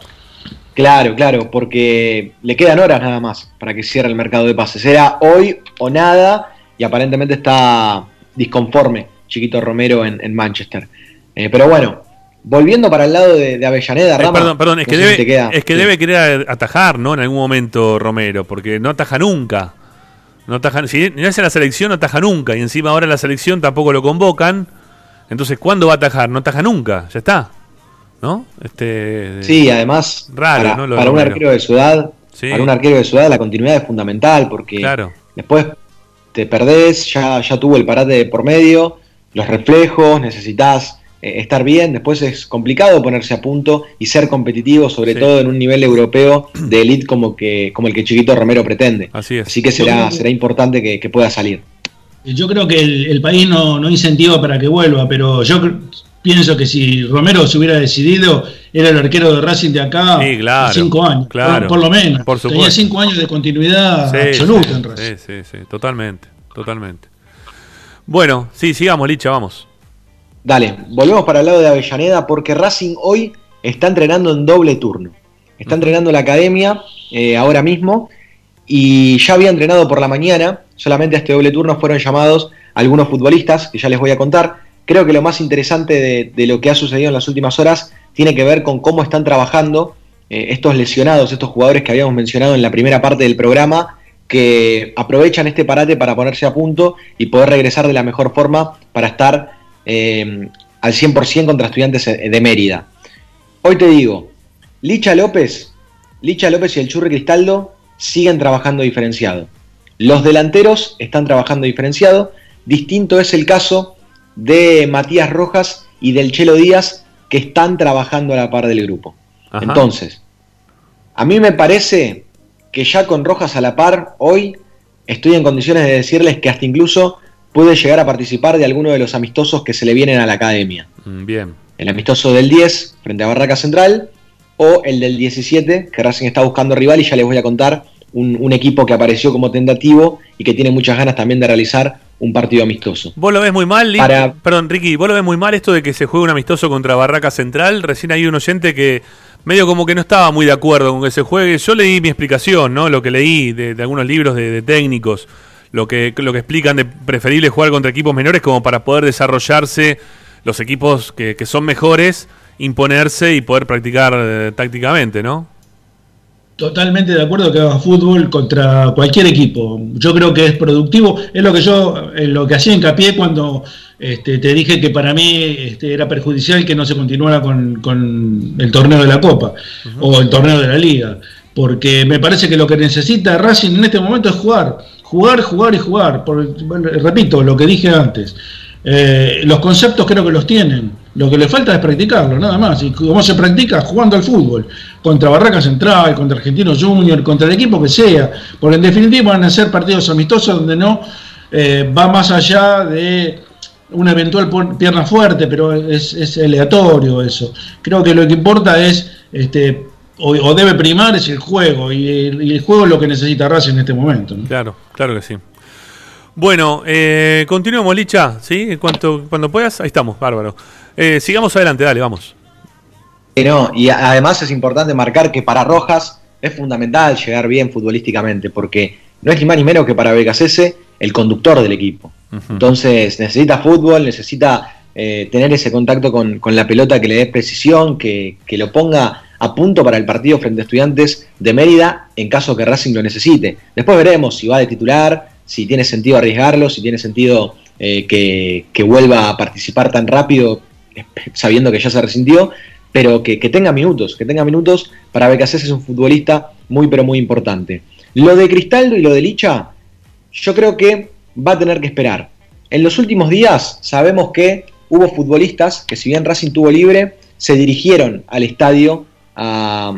Claro, claro, porque le quedan horas nada más para que cierre el mercado de pases. Era hoy o nada y aparentemente está disconforme Chiquito Romero en, en Manchester. Eh, pero bueno, volviendo para el lado de, de Avellaneda, Eh, Rama, perdón, perdón, es que, debe, te queda. es que Sí. debe querer atajar, ¿no? En algún momento Romero, porque no ataja nunca. No ataja, si no en la selección, no ataja nunca. Y encima ahora la selección tampoco lo convocan. Entonces, ¿cuándo va a atajar? No ataja nunca, ya está. ¿No? Este, Sí, además, Raro, para, ¿no? Lo de para un arquero de su edad, Sí. para un arquero de su edad la continuidad es fundamental porque Claro. después te perdés, ya, ya tuvo el parate de por medio, los reflejos, necesitas estar bien, después es complicado ponerse a punto y ser competitivo, sobre Sí. todo en un nivel europeo de elite como, que, como el que Chiquito Romero pretende. Así es. Así que será, será importante que, que pueda salir. Yo creo que el, el país no, no incentiva para que vuelva, pero yo pienso que si Romero se hubiera decidido, era el arquero de Racing de acá Sí, claro, por cinco años, claro. por, por lo menos. Por Tenía supuesto. cinco años de continuidad Sí, absoluta sí, en Racing. Sí, sí, sí, totalmente, totalmente. Bueno, sí, sigamos, Licha, vamos. Dale, volvemos para el lado de Avellaneda porque Racing hoy está entrenando en doble turno. Está entrenando en la academia eh, ahora mismo y ya había entrenado por la mañana. Solamente a este doble turno fueron llamados algunos futbolistas que ya les voy a contar. Creo que lo más interesante de, de lo que ha sucedido en las últimas horas tiene que ver con cómo están trabajando eh, estos lesionados, estos jugadores que habíamos mencionado en la primera parte del programa, que aprovechan este parate para ponerse a punto y poder regresar de la mejor forma para estar eh, al 100% contra estudiantes de Mérida. Hoy te digo, Licha López, Licha López y el Churri Cristaldo siguen trabajando diferenciado. Los delanteros están trabajando diferenciado. Distinto es el caso de Matías Rojas y del Chelo Díaz, que están trabajando a la par del grupo. Ajá. Entonces, a mí me parece que ya con Rojas a la par, hoy estoy en condiciones de decirles que hasta incluso puede llegar a participar de alguno de los amistosos que se le vienen a la academia. Mm, Bien. El amistoso del 10 frente a Barraca Central o el del 17, que Racing está buscando rival y ya les voy a contar un, un equipo que apareció como tentativo y que tiene muchas ganas también de realizar un partido amistoso. ¿Vos lo ves muy mal, Para- Perdón, Ricky, ¿vos lo ves muy mal esto de que se juegue un amistoso contra Barraca Central? Recién hay un oyente que medio como que no estaba muy de acuerdo con que se juegue. Yo leí mi explicación, ¿no? Lo que leí de, de algunos libros de, de técnicos, lo que, lo que explican de preferible jugar contra equipos menores como para poder desarrollarse los equipos que, que son mejores imponerse y poder practicar eh, tácticamente, ¿no? Totalmente de acuerdo que haga fútbol contra cualquier equipo. Yo creo que es productivo. Es lo que yo, eh, lo que hacía hincapié cuando este, te dije que para mí este, era perjudicial que no se continuara con, con el torneo de la Copa o el torneo de la Liga. Porque me parece que lo que necesita Racing en este momento es jugar. Jugar, jugar y jugar. Por- bueno, repito lo que dije antes. Eh, los conceptos creo que los tienen. Lo que le falta es practicarlo, nada más. ¿Y cómo se practica? Jugando al fútbol. Contra Barraca Central, contra Argentinos Junior, contra el equipo que sea. Porque en definitiva van a ser partidos amistosos donde no eh, va más allá de una eventual pierna fuerte, pero es, es aleatorio eso. Creo que lo que importa es, este, o, o debe primar, es el juego. Y el, y el juego es lo que necesita Racing en este momento. ¿no? Claro, claro que sí. Bueno, eh, continuemos, Licha, ¿sí? Cuanto, cuando puedas, ahí estamos, bárbaro. Eh, sigamos adelante, dale, vamos. Y no, y además es importante marcar que para Rojas es fundamental llegar bien futbolísticamente, porque no es ni más ni menos que para BKCS el conductor del equipo. Entonces necesita fútbol, necesita eh, tener ese contacto con, con la pelota que le dé precisión, que, que lo ponga a punto para el partido frente a estudiantes de Mérida en caso que Racing lo necesite. Después veremos si va de titular, si tiene sentido arriesgarlo, si tiene sentido eh, que, que vuelva a participar tan rápido [LAUGHS] sabiendo que ya se resintió, pero que, que tenga minutos, que tenga minutos para BKC es un futbolista muy pero muy importante. Lo de Cristaldo y lo de Licha, yo creo que va a tener que esperar. En los últimos días sabemos que hubo futbolistas que si bien Racing tuvo libre, se dirigieron al estadio a,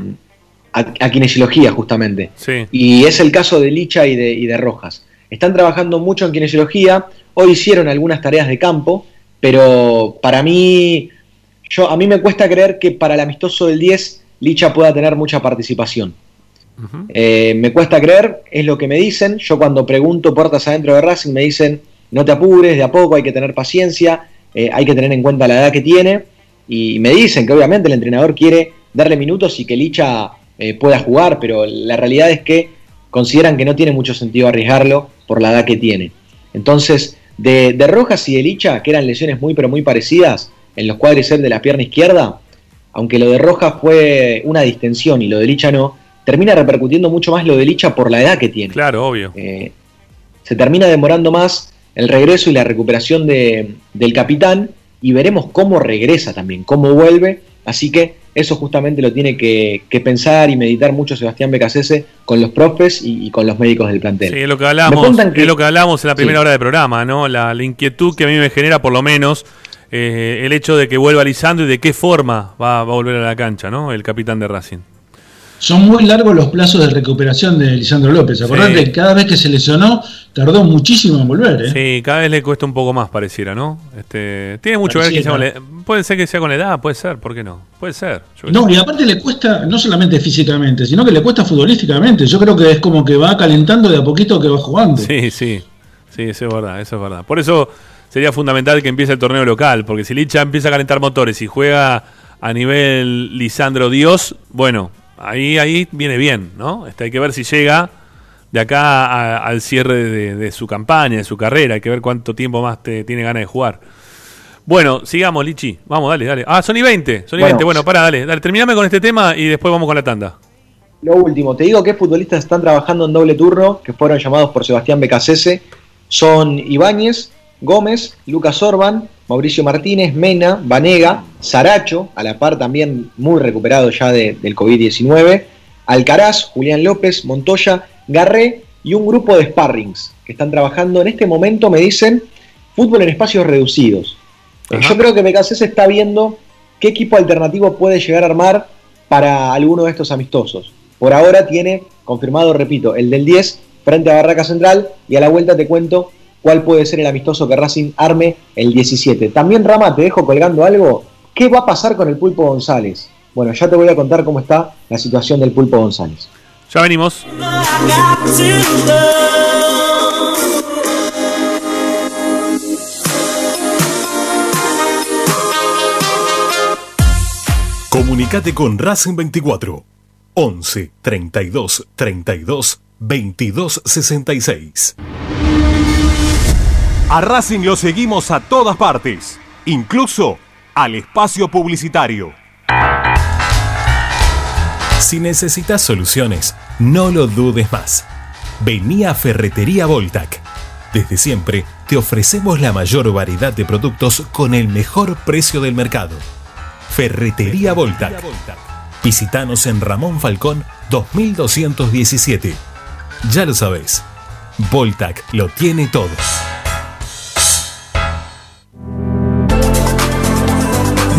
a- a kinesiología justamente. Sí. Y es el caso de Licha y de, y de Rojas. Están trabajando mucho en kinesiología, hoy hicieron algunas tareas de campo, pero para mí, yo, a mí me cuesta creer que para el amistoso del 10 Licha pueda tener mucha participación. Eh, me cuesta creer, es lo que me dicen. Yo cuando pregunto puertas adentro de Racing me dicen, no te apures, de a poco hay que tener paciencia, eh, hay que tener en cuenta la edad que tiene. Y me dicen que obviamente el entrenador quiere darle minutos y que Licha eh, pueda jugar, pero la realidad es que consideran que no tiene mucho sentido arriesgarlo por la edad que tiene. Entonces, de, de Rojas y de Licha, que eran lesiones muy pero muy parecidas en los cuádriceps de la pierna izquierda, aunque lo de Rojas fue una distensión y lo de Licha no, termina repercutiendo mucho más lo de Licha por la edad que tiene. Claro, obvio. Eh, se termina demorando más el regreso y la recuperación de- del capitán y veremos cómo regresa también, cómo vuelve. Así que eso justamente lo tiene que, que pensar y meditar mucho Sebastián Becasese con los profes y, y con los médicos del plantel. Sí, es lo que hablamos, cuentan que- es lo que hablamos en la primera Sí. hora del programa, ¿no? La, la inquietud que a mí me genera, por lo menos, eh, el hecho de que vuelva Lisandro y de qué forma va, va a volver a la cancha, ¿no? El capitán de Racing. Son muy largos los plazos de recuperación de Lisandro López. Acordate Sí. que cada vez que se lesionó tardó muchísimo en volver. ¿eh? Sí, cada vez le cuesta un poco más, pareciera, ¿no? Este, tiene mucho que ver quizá con la, Puede ser que sea con la edad, puede ser, ¿por qué no? Puede ser. yo No, y aparte le cuesta, no solamente físicamente, sino que le cuesta futbolísticamente. Yo creo que es como que va calentando de a poquito que va jugando. Sí, sí, sí, eso es verdad, eso es verdad. Por eso sería fundamental que empiece el torneo local, porque si Licha empieza a calentar motores y juega a nivel Lisandro Dios, bueno, ahí, ahí viene bien, ¿no? Este, hay que ver si llega de acá a- al cierre de, de su campaña, de su carrera, hay que ver cuánto tiempo más te, tiene ganas de jugar. Bueno, sigamos, Lichi. Vamos, dale, dale. Ah, son y 20. Son y Bueno. 20. Bueno, pará, dale. Dale, terminame con este tema y después vamos con la tanda. Lo último, te digo que futbolistas están trabajando en doble turno, que fueron llamados por Sebastián Becasese. Son Ibáñez, Gómez, Lucas Orban, Mauricio Martínez, Mena, Vanega, Saracho, a la par también muy recuperado ya de- del COVID-19, Alcaraz, Julián López, Montoya, Garré y un grupo de sparrings que están trabajando en este momento, me dicen, fútbol en espacios reducidos. Eh, Yo creo que Becasese está viendo qué equipo alternativo puede llegar a armar para alguno de estos amistosos. Por ahora tiene confirmado, repito, el del 10 frente a Barraca Central y a la vuelta te cuento cuál puede ser el amistoso que Racing arme el 17. También Rama, te dejo colgando algo. ¿Qué va a pasar con el Pulpo González? Bueno, ya te voy a contar cómo está la situación del Pulpo González. Ya venimos. Comunicate con Racing 24 11 32 32 22 66. A Racing lo seguimos a todas partes, incluso al espacio publicitario. Si necesitas soluciones, no lo dudes más. Vení a Ferretería Voltac. Desde siempre te ofrecemos la mayor variedad de productos con el mejor precio del mercado. Ferretería Voltac. Visítanos en Ramón Falcón 2217. Ya lo sabés, Voltac lo tiene todo.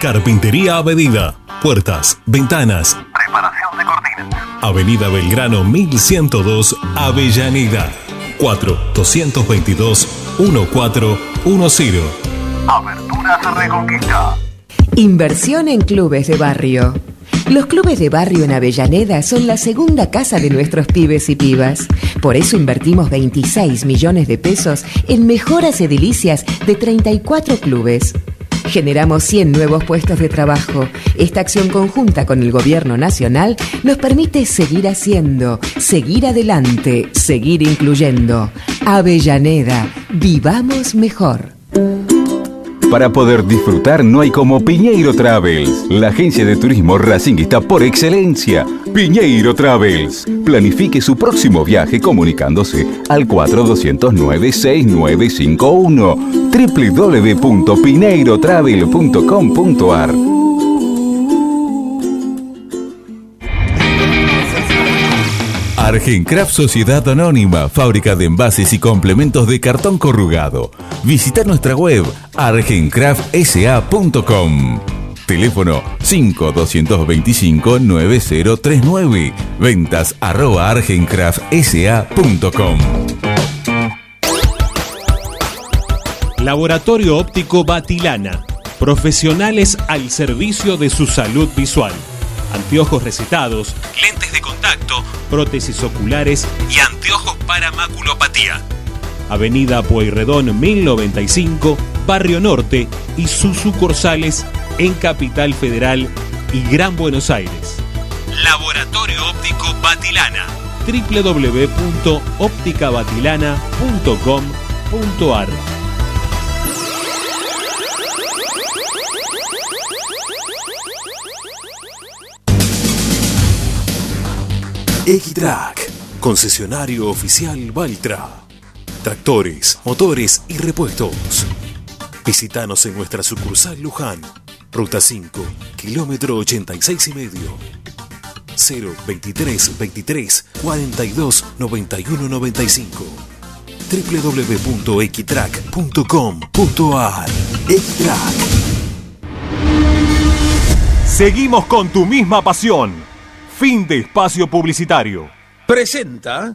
Carpintería a medida. Puertas, ventanas. Preparación de cortinas. Avenida Belgrano 1102, Avellaneda. 4-222-1410. Aberturas Reconquista. Inversión en clubes de barrio. Los clubes de barrio en Avellaneda son la segunda casa de nuestros pibes y pibas. Por eso invertimos 26 millones de pesos en mejoras edilicias de 34 clubes. Generamos 100 nuevos puestos de trabajo. Esta acción conjunta con el gobierno nacional nos permite seguir haciendo, seguir adelante, seguir incluyendo. Avellaneda, vivamos mejor. Para poder disfrutar no hay como Piñeiro Travels, la agencia de turismo racinguista por excelencia. Piñeiro Travels. Planifique su próximo viaje comunicándose al 4209-6951 www.pineirotravel.com.ar Argencraft Sociedad Anónima, fábrica de envases y complementos de cartón corrugado. Visita nuestra web argencraftsa.com. Teléfono 5225-9039. Ventas arroba argencraftsa.com. Laboratorio Óptico Batilana. Profesionales al servicio de su salud visual. Anteojos recetados, lentes de contacto, prótesis oculares y anteojos para maculopatía. Avenida Pueyrredón 1095, Barrio Norte y sus sucursales en Capital Federal y Gran Buenos Aires. Laboratorio Óptico Batilana www.opticabatilana.com.ar Equitrack, concesionario oficial Valtra. Tractores, motores y repuestos. Visítanos en nuestra sucursal Luján, ruta 5, kilómetro 86 y medio. 023 23 42 91 95 www.equitrack.com.ar Equitrack Seguimos con tu misma pasión. Fin de espacio publicitario. Presenta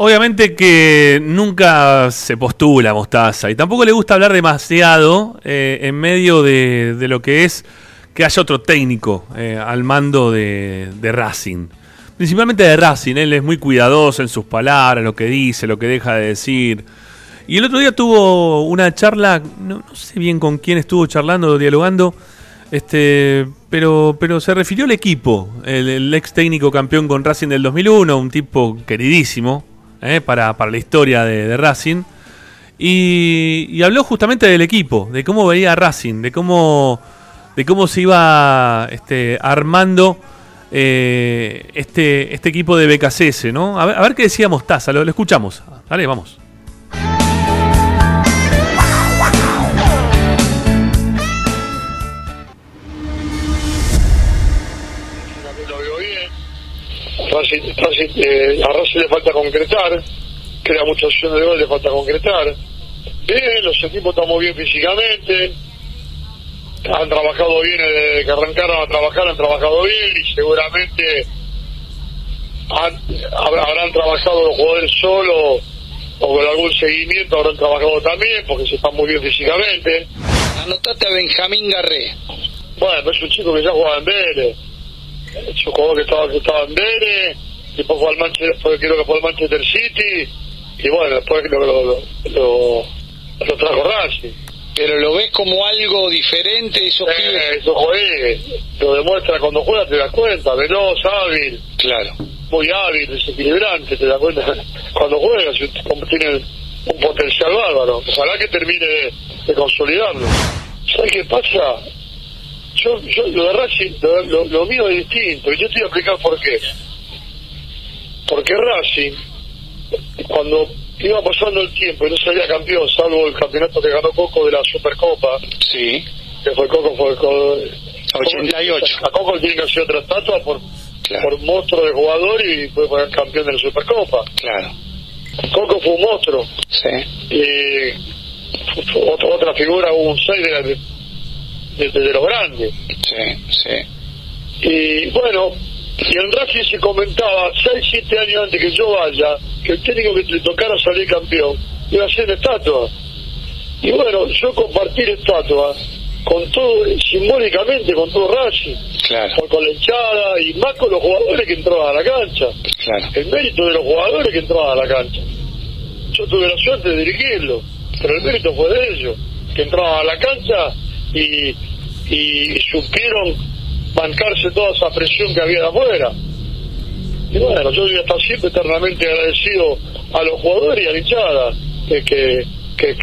Obviamente que nunca se postula Mostaza y tampoco le gusta hablar demasiado eh, en medio de, lo que es que haya otro técnico eh, al mando de, Racing. Principalmente de Racing, él es muy cuidadoso en sus palabras, lo que dice, lo que deja de decir. Y el otro día tuvo una charla, no, sé bien con quién estuvo charlando, dialogando, este, pero, pero se refirió al equipo, el, ex técnico campeón con Racing del 2001, un tipo queridísimo eh, para, para, la historia de, Racing, y, habló justamente del equipo, de cómo veía Racing, de cómo, de cómo se iba este, armando eh, este, este equipo de BKCS, ¿no? A ver, qué decía Mostaza, lo, escuchamos. Dale, vamos. Eh, a Racing le falta concretar, crea muchas opciones de gol, le falta concretar. Bien, los equipos están muy bien físicamente, han trabajado bien desde que arrancaron a trabajar, han trabajado bien y seguramente habrán trabajado los jugadores solos o con algún seguimiento habrán trabajado también porque se están muy bien físicamente. Anotate a Benjamín Garré. Bueno, es un chico que ya juega en Vélez es un jugador que estaba, que estaba en Vélez, después fue al Manchester, creo que al Manchester City, y bueno, después lo, lo, lo, lo trajo Racing. Pero lo ves como algo diferente esos eh, Eso juegue, lo demuestra cuando juega, te das cuenta, veloz, hábil. Claro. Muy hábil, desequilibrante, te das cuenta. [LAUGHS] Cuando juega, tiene un potencial bárbaro. Ojalá que termine de, de consolidarlo. ¿Sabes qué pasa? yo, yo lo de Racing, lo, lo, mío es distinto, y yo estoy explicando por qué. Porque Racing, cuando iba pasando el tiempo y no salía campeón, salvo el campeonato que ganó Coco de la Supercopa, sí. que fue Coco, fue el 88. A Coco le tiene que hacer otra estatua por, por monstruo de jugador y fue campeón de la Supercopa. Claro. Coco fue un monstruo. Sí. Y otra, otra figura, hubo un 6 de la desde los grandes. Sí, sí. Y bueno, y en Racing se comentaba 6, 7 años antes que yo vaya, que el técnico que le tocara salir campeón iba a ser estatua. Y bueno, yo compartir estatua con todo, simbólicamente con todo Racing, claro. con la hinchada y más con los jugadores que entraban a la cancha. Claro. El mérito de los jugadores que entraban a la cancha. Yo tuve la suerte de dirigirlo, pero el mérito fue de ellos, que entraban a la cancha y, y supieron bancarse toda esa presión que había de afuera. Y bueno, yo voy a estar siempre eternamente agradecido a los jugadores y a la hinchada, que, que, que,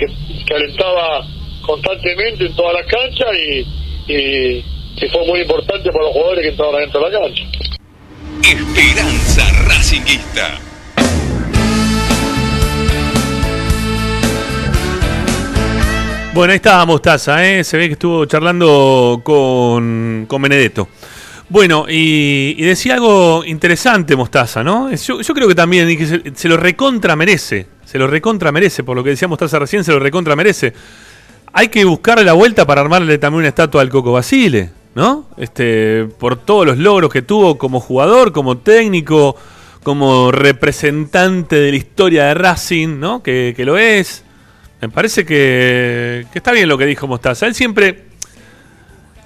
que, alentaba constantemente en toda la cancha y, y, fue muy importante para los jugadores que entraban dentro de la cancha. Esperanza Racingista. Bueno, ahí estaba Mostaza, ¿eh? se ve que estuvo charlando con, con Benedetto. Bueno, y, decía algo interesante Mostaza, ¿no? Yo, creo que también se, lo recontra merece, se lo recontra merece, por lo que decía Mostaza recién, se lo recontra merece. Hay que buscarle la vuelta para armarle también una estatua al Coco Basile, ¿no? Este, por todos los logros que tuvo como jugador, como técnico, como representante de la historia de Racing, ¿no? Que, que lo es. Me parece que, está bien lo que dijo Mostaza. Él siempre.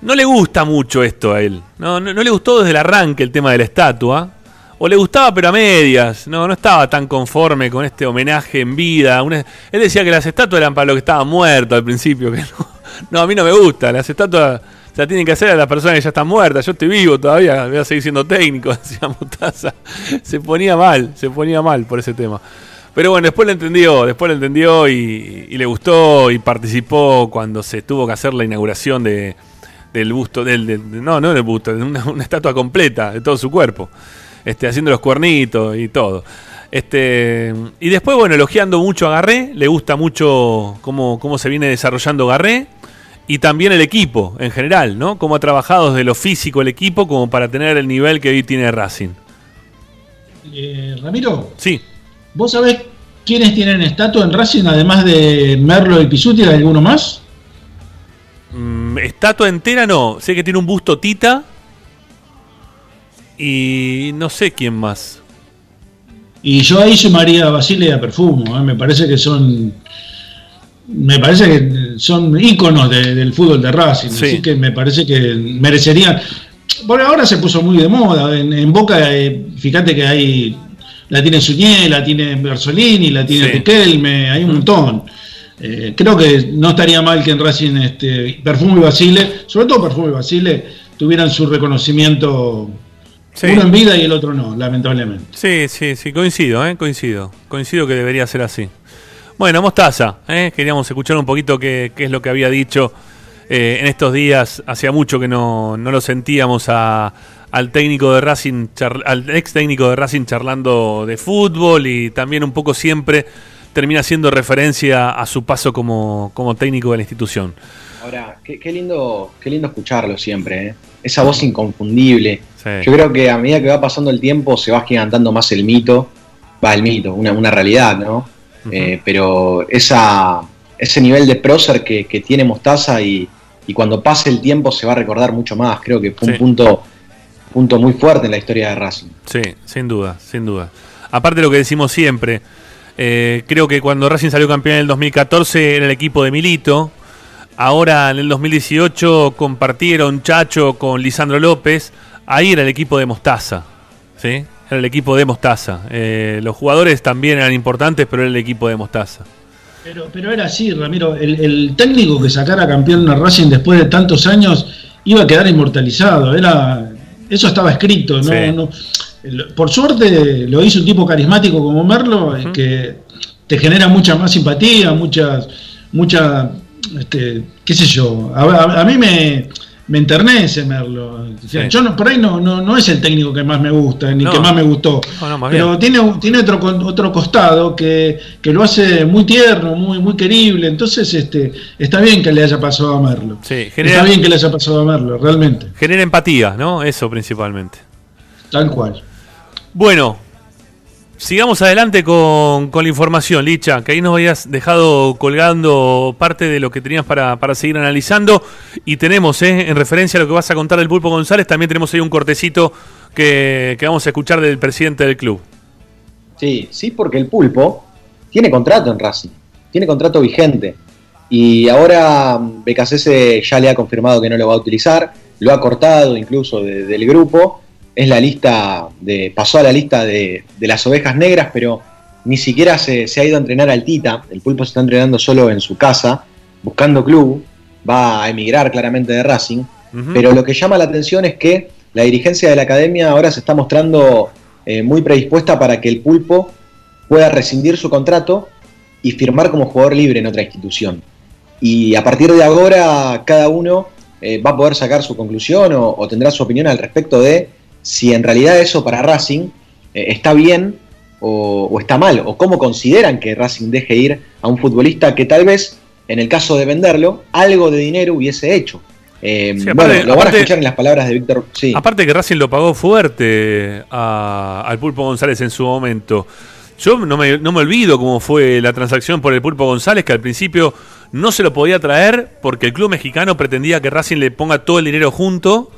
No le gusta mucho esto a él. No, no, le gustó desde el arranque el tema de la estatua. O le gustaba, pero a medias. No, no estaba tan conforme con este homenaje en vida. él decía que las estatuas eran para los que estaban muertos al principio. Que no, a mí no me gusta. Las estatuas se tienen que hacer a las personas que ya están muertas. Yo estoy vivo todavía, voy a seguir siendo técnico, [LAUGHS] decía Mostaza. Se ponía mal, se ponía mal por ese tema. Pero bueno, después lo entendió, después lo entendió y, le gustó y participó cuando se tuvo que hacer la inauguración de, del busto, del, no, no del busto, de una, estatua completa de todo su cuerpo, este, haciendo los cuernitos y todo. Este, y después, bueno, elogiando mucho a Garré, le gusta mucho cómo, cómo se viene desarrollando Garré y también el equipo en general, ¿no? Cómo ha trabajado desde lo físico el equipo como para tener el nivel que hoy tiene Racing. Eh, Ramiro. Sí. ¿Vos sabés quiénes tienen estatua en Racing, además de Merlo y Pisuti, ¿hay alguno más? Mm, estatua entera no. Sé que tiene un busto Tita. Y no sé quién más. Y yo ahí sumaría a Basile a Perfumo. ¿eh? Me parece que son. Me parece que son íconos del fútbol de Racing. Así que me parece que merecerían. Bueno, ahora se puso muy de moda. En, Boca, eh, fíjate que hay la tiene Suñé, la tiene Bersolini, la tiene Riquelme, hay un montón. Eh, creo que no estaría mal que en Racing este, Perfume y Basile, sobre todo Perfume y Basile, tuvieran su reconocimiento. Uno en vida y el otro no, lamentablemente. Sí, sí, sí, coincido, ¿eh? coincido. Coincido que debería ser así. Bueno, Mostaza, ¿eh? queríamos escuchar un poquito qué, qué es lo que había dicho eh, en estos días. Hacía mucho que no, no lo sentíamos a, al técnico de Racing, al ex técnico de Racing charlando de fútbol y también un poco siempre termina haciendo referencia a su paso como, como técnico de la institución. Ahora, qué, lindo, qué lindo escucharlo siempre, ¿eh? esa voz inconfundible. Yo creo que a medida que va pasando el tiempo se va gigantando más el mito, va el mito, una, una realidad, ¿no? Eh, pero esa, ese nivel de prócer que, tiene Mostaza y, y, cuando pase el tiempo se va a recordar mucho más. Creo que fue un punto, punto muy fuerte en la historia de Racing. Sí, sin duda, sin duda. Aparte de lo que decimos siempre, eh, creo que cuando Racing salió campeón en el 2014 era el equipo de Milito. Ahora en el 2018 compartieron Chacho con Lisandro López. Ahí era el equipo de Mostaza. ¿sí? Era el equipo de Mostaza. Eh, los jugadores también eran importantes, pero era el equipo de Mostaza. Pero, pero era así, Ramiro. El, técnico que sacara campeón a Racing después de tantos años iba a quedar inmortalizado. Era, eso estaba escrito. ¿no? por suerte lo hizo un tipo carismático como Merlo, que te genera mucha más simpatía, muchas, mucha, este, qué sé yo, a, mí me, me enternece Merlo. Yo por ahí no, no, no, es el técnico que más me gusta, ni que más me gustó. pero tiene, tiene otro, otro costado que, que, lo hace muy tierno, muy, muy querible. Entonces, este, está bien que le haya pasado a Merlo. está bien que le haya pasado a Merlo, realmente. Genera empatía, ¿no? Eso principalmente. Tal cual. Bueno, sigamos adelante con, la información, Licha, que ahí nos habías dejado colgando parte de lo que tenías para, seguir analizando. Y tenemos, eh, en referencia a lo que vas a contar del Pulpo González, también tenemos ahí un cortecito que, vamos a escuchar del presidente del club. Sí, sí, porque el Pulpo tiene contrato en Racing, tiene contrato vigente. Y ahora BKC ya le ha confirmado que no lo va a utilizar, lo ha cortado incluso del grupo es la lista de. pasó a la lista de, las ovejas negras, pero ni siquiera se, ha ido a entrenar al Tita. El pulpo se está entrenando solo en su casa, buscando club. Va a emigrar claramente de Racing. Pero lo que llama la atención es que la dirigencia de la academia ahora se está mostrando eh, muy predispuesta para que el pulpo pueda rescindir su contrato y firmar como jugador libre en otra institución. Y a partir de ahora cada uno eh, va a poder sacar su conclusión o, tendrá su opinión al respecto de si en realidad eso para Racing eh, está bien o, está mal, o cómo consideran que Racing deje ir a un futbolista que tal vez, en el caso de venderlo, algo de dinero hubiese hecho. Eh, bueno, lo van a escuchar en las palabras de Víctor. Sí. Aparte que Racing lo pagó fuerte al Pulpo González en su momento. Yo no me, no me olvido cómo fue la transacción por el Pulpo González, que al principio no se lo podía traer porque el club mexicano pretendía que Racing le ponga todo el dinero junto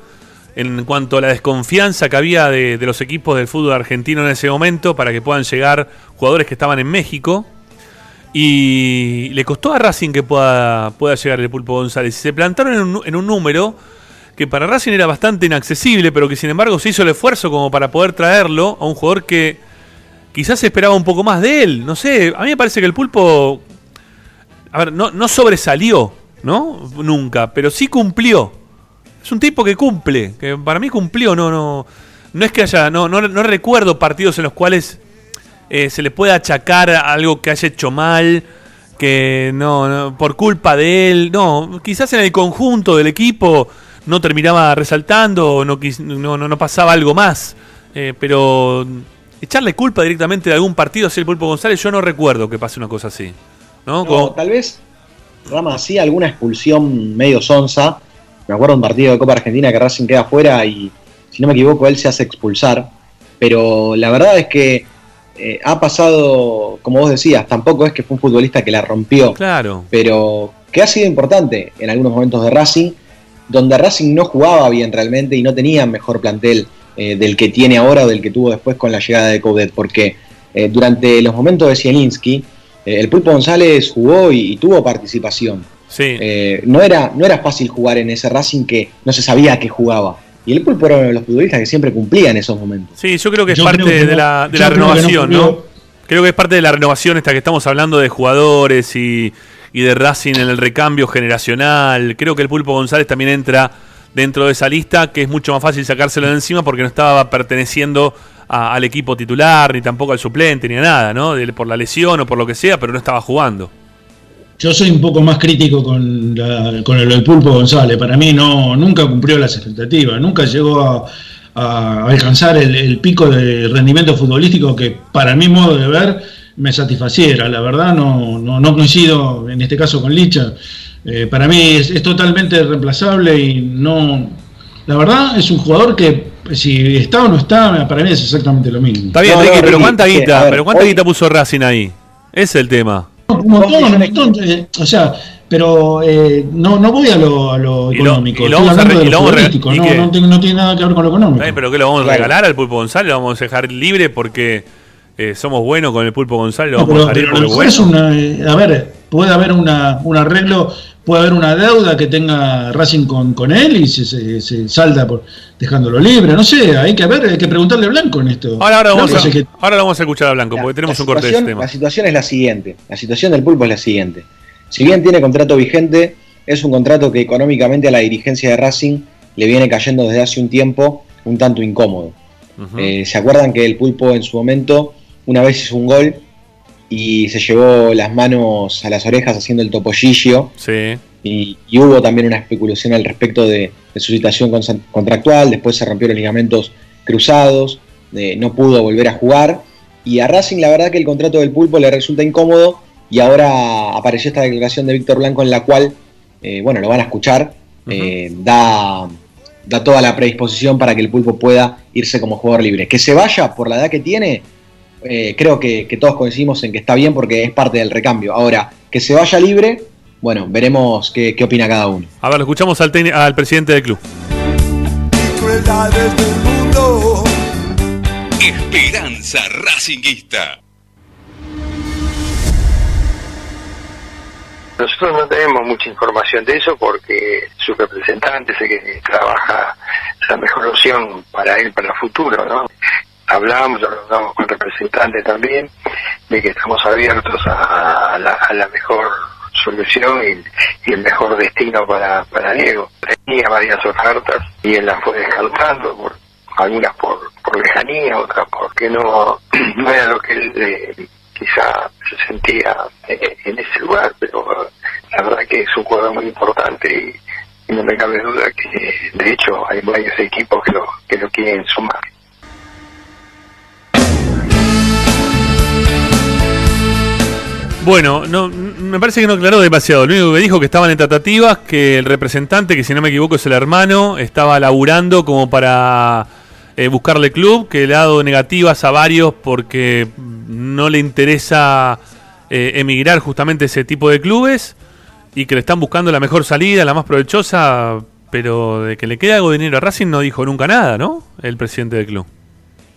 en cuanto a la desconfianza que había de, los equipos del fútbol argentino en ese momento para que puedan llegar jugadores que estaban en México. Y le costó a Racing que pueda, pueda llegar el Pulpo González. Se plantaron en un, en un número que para Racing era bastante inaccesible, pero que sin embargo se hizo el esfuerzo como para poder traerlo a un jugador que quizás se esperaba un poco más de él. No sé, a mí me parece que el Pulpo, a ver, no, no sobresalió, ¿no? Nunca, pero sí cumplió. Es un tipo que cumple, que para mí cumplió, no, no, no es que haya, no, no, recuerdo partidos en los cuales eh, se le pueda achacar algo que haya hecho mal, que no, por culpa de él, no, quizás en el conjunto del equipo no terminaba resaltando, no, no, no, pasaba algo más, eh, pero echarle culpa directamente de algún partido hacia el Pulpo González, yo no recuerdo que pase una cosa así. ¿no? Tal vez, Rama, así alguna expulsión medio sonsa, me acuerdo un partido de Copa Argentina que Racing queda afuera y, si no me equivoco, él se hace expulsar. Pero la verdad es que eh, ha pasado, como vos decías, tampoco es que fue un futbolista que la rompió. Claro. Pero que ha sido importante en algunos momentos de Racing, donde Racing no jugaba bien realmente y no tenía mejor plantel eh, del que tiene ahora o del que tuvo después con la llegada de Coudet. Porque eh, durante los momentos de Zielinski, el Pulpo González jugó y tuvo participación Sí. Eh, no, era, no era fácil jugar en ese Racing que no se sabía que jugaba. Y el Pulpo era uno de los futbolistas que siempre cumplía en esos momentos. Sí, yo creo que es parte de, la, de la renovación, no, Creo que es parte de la renovación esta que estamos hablando de jugadores y, y de Racing en el recambio generacional. Creo que el Pulpo González también entra dentro de esa lista, que es mucho más fácil sacárselo de encima porque no estaba perteneciendo al equipo titular, ni tampoco al suplente, ni a nada, ¿no? por la lesión o por lo que sea, pero no estaba jugando. Yo soy un poco más crítico con, con el, Pulpo González. Para mí no, nunca cumplió las expectativas, nunca llegó a, alcanzar el, pico de rendimiento futbolístico que para mi modo de ver me satisfaciera. La verdad no, no, coincido en este caso con Licha. Eh, para mí es, totalmente reemplazable y no... La verdad es un jugador que si está o no está, para mí es exactamente lo mismo. Está bien, Ricky, pero ¿cuánta guita, pero cuánta guita puso Racing ahí? Ese es el tema. Montón, un montón. Eh, o sea, pero eh, no, no voy a lo, a lo económico. Estoy hablando de lo político, no, no, tiene, no, tiene, nada que ver con lo económico. ¿Pero qué lo vamos a regalar al Pulpo González? ¿Lo vamos a dejar libre porque eh, somos buenos con el Pulpo González? ¿Lo vamos a dejar libre porque bueno? Es una, eh, a ver, puede haber una, un arreglo puede haber una deuda que tenga Racing con, con él y se, se, salda por dejándolo libre, no sé, hay que ver, hay que preguntarle a Blanco en esto. Ahora, ahora, vamos, a, ahora lo vamos a escuchar a Blanco, porque tenemos un corte de este tema. La situación es la siguiente, la situación del pulpo es la siguiente. Si bien tiene contrato vigente, es un contrato que económicamente a la dirigencia de Racing le viene cayendo desde hace un tiempo un tanto incómodo. Eh, ¿Se acuerdan que el pulpo en su momento una vez hizo un gol y se llevó las manos a las orejas haciendo el topollillo. Sí. Y, hubo también una especulación al respecto de, su situación contractual, después se rompieron los ligamentos cruzados, no pudo volver a jugar. Y a Racing la verdad que el contrato del pulpo le resulta incómodo y ahora apareció esta declaración de Víctor Blanco en la cual, eh, bueno, lo van a escuchar, eh, da, da toda la predisposición para que el pulpo pueda irse como jugador libre. Que se vaya por la edad que tiene, eh, creo que, todos coincidimos en que está bien porque es parte del recambio. Ahora, que se vaya libre, bueno, veremos qué, opina cada uno. A ver, lo escuchamos al, al presidente del club. Esperanza Racinguista. Nosotros no tenemos mucha información de eso porque su representante sé que trabaja la mejor opción para él para el futuro, ¿no? Hablamos, hablamos con representantes también, de que estamos abiertos a, la, mejor solución y, el mejor destino para, para Diego. Tenía varias ofertas y él las fue descartando, por, algunas por, por lejanía, otras porque no, [CLEARS THROAT] no era lo que él eh, quizá se sentía eh, en ese lugar, pero la verdad que es un jugador muy importante y, no me cabe duda que de hecho hay varios equipos que lo, que lo quieren sumar. Bueno, no, me parece que no aclaró demasiado. Lo único que dijo que estaban en tratativas, que el representante, que si no me equivoco es el hermano, estaba laburando como para eh, buscarle club, que le ha dado negativas a varios porque no le interesa eh, emigrar justamente ese tipo de clubes y que le están buscando la mejor salida, la más provechosa, pero de que le quede algo de dinero a Racing no dijo nunca nada, ¿no? El presidente del club.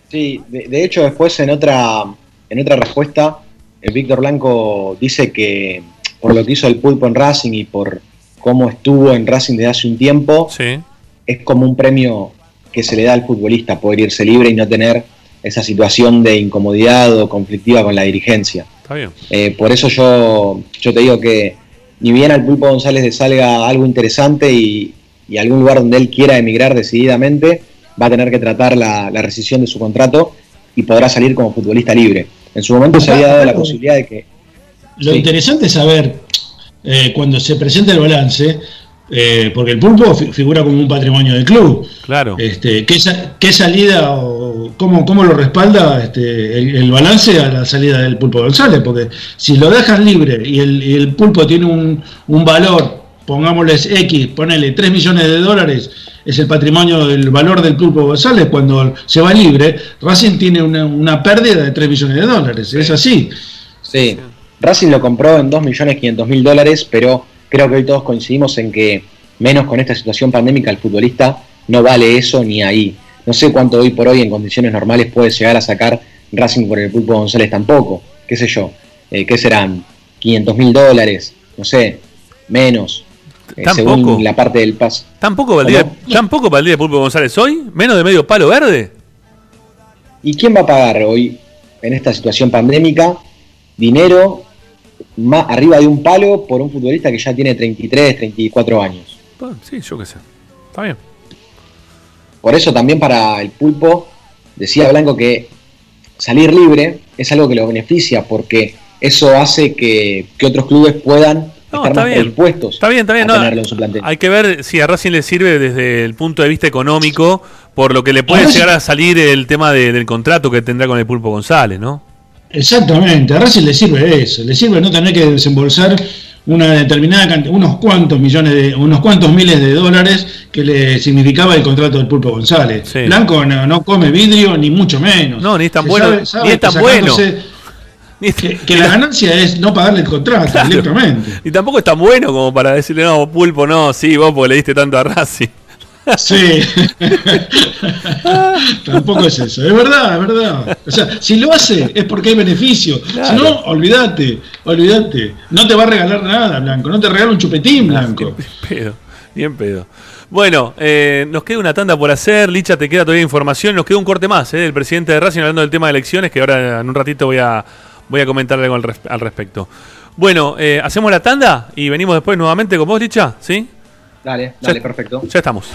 Sí, de, de hecho después en otra, en otra respuesta Víctor Blanco dice que por lo que hizo el pulpo en Racing y por cómo estuvo en Racing desde hace un tiempo, es como un premio que se le da al futbolista poder irse libre y no tener esa situación de incomodidad o conflictiva con la dirigencia. Eh, por eso yo, yo te digo que ni bien al Pulpo González le salga algo interesante y, algún lugar donde él quiera emigrar decididamente, va a tener que tratar la rescisión de su contrato y podrá salir como futbolista libre. En su momento se había dado la posibilidad de que... Lo interesante es saber, eh, cuando se presenta el balance, eh, porque el pulpo figura como un patrimonio del club. Claro. Este, ¿qué, salida o cómo, cómo lo respalda este, el, balance a la salida del pulpo González? Porque si lo dejan libre y el, pulpo tiene un, un valor, pongámosles X, ponele 3 millones de dólares, es el patrimonio del valor del Pulpo González, cuando se va libre, Racing tiene una, pérdida de 3 millones de dólares, es así. Sí, Racing lo compró en 2 millones 500 mil dólares, pero creo que hoy todos coincidimos en que, menos con esta situación pandémica, el futbolista no vale eso ni ahí. No sé cuánto hoy por hoy en condiciones normales puede llegar a sacar Racing por el Pulpo González tampoco, qué sé yo, eh, ¿qué serán? 500 mil dólares, no sé, menos. Eh, según la parte del paso. ¿Tampoco valdría, ¿Tampoco valdría Pulpo González hoy? ¿Menos de medio palo verde? ¿Y quién va a pagar hoy, en esta situación pandémica, dinero más arriba de un palo por un futbolista que ya tiene 33, 34 años? sí, yo qué sé. Está bien. Por eso también para el pulpo, decía Blanco que salir libre es algo que lo beneficia porque eso hace que, que otros clubes puedan estar está más bien. predispuestos Está bien, está bien. a no, tenerlo en su plantel. hay que ver si a Racing le sirve desde el punto de vista económico, por lo que le puede A Racing- llegar a salir el tema de- del contrato que tendrá con el Pulpo González, ¿no? Exactamente, a Racing le sirve eso, le sirve no tener que desembolsar una determinada cantidad, unos cuantos millones de, unos cuantos miles de dólares que le significaba el contrato del Pulpo González. Blanco no, no come vidrio ni mucho menos. No, ni es tan Se bueno, sabe- sabe ni es tan bueno. Que, que la ganancia es no pagarle el contrato Claro. directamente. Y tampoco es tan bueno como para decirle, no, Pulpo, no, sí, vos porque le diste tanto a Racing. Sí. [LAUGHS] Tampoco es eso. Es verdad, es verdad. O sea, si lo hace es porque hay beneficio. Claro. Si no, olvídate, olvídate. No te va a regalar nada, Blanco. No te regala un chupetín, Blanco. pedo, bien pedo. Bueno, eh, nos queda una tanda por hacer. Licha, te queda todavía información. Nos queda un corte más eh, del presidente de Racing hablando del tema de elecciones, que ahora en un ratito voy a, voy a comentar algo al, res- al respecto. Bueno, eh, hacemos la tanda y venimos después nuevamente con vos, Licha, ¿sí? Dale, dale, Ya- perfecto. Ya estamos.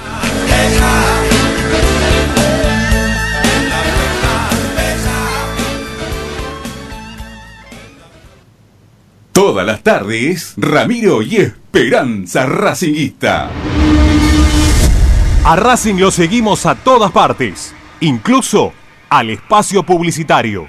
Todas las tardes, Ramiro y Esperanza Racinguista. A Racing lo seguimos a todas partes, incluso al espacio publicitario.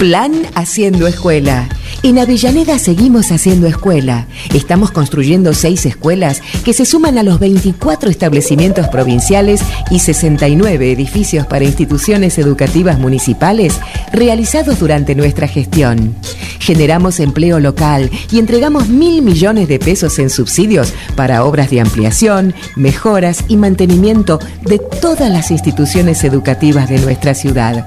Plan Haciendo Escuela. En Avellaneda seguimos haciendo escuela. Estamos construyendo seis escuelas que se suman a los 24 establecimientos provinciales y 69 edificios para instituciones educativas municipales realizados durante nuestra gestión. Generamos empleo local y entregamos mil millones de pesos en subsidios para obras de ampliación, mejoras y mantenimiento de todas las instituciones educativas de nuestra ciudad.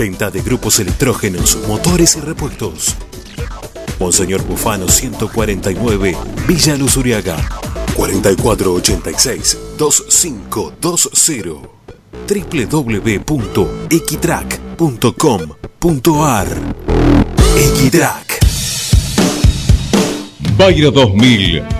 Venta de grupos electrógenos, motores y repuestos. Monseñor Bufano 149, Villa Luz Uriaga. 4486-2520. www.equitrack.com.ar Equitrack. Bayro 2000.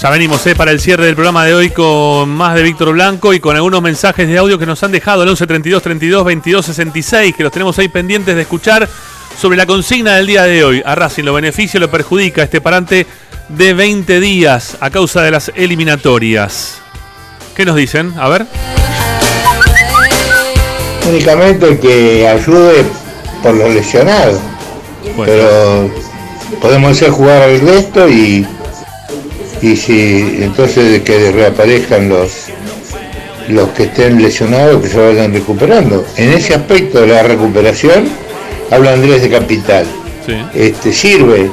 Ya venimos eh, para el cierre del programa de hoy con más de Víctor Blanco y con algunos mensajes de audio que nos han dejado el 11 32 32 22 66 que los tenemos ahí pendientes de escuchar sobre la consigna del día de hoy. A Racing lo beneficia o lo perjudica este parante de 20 días a causa de las eliminatorias. ¿Qué nos dicen? A ver. Únicamente que ayude por los lesionados. Pero podemos hacer jugar al resto y y si entonces de que reaparezcan los los que estén lesionados que se vayan recuperando. En ese aspecto de la recuperación habla Andrés de capital. Este sirve,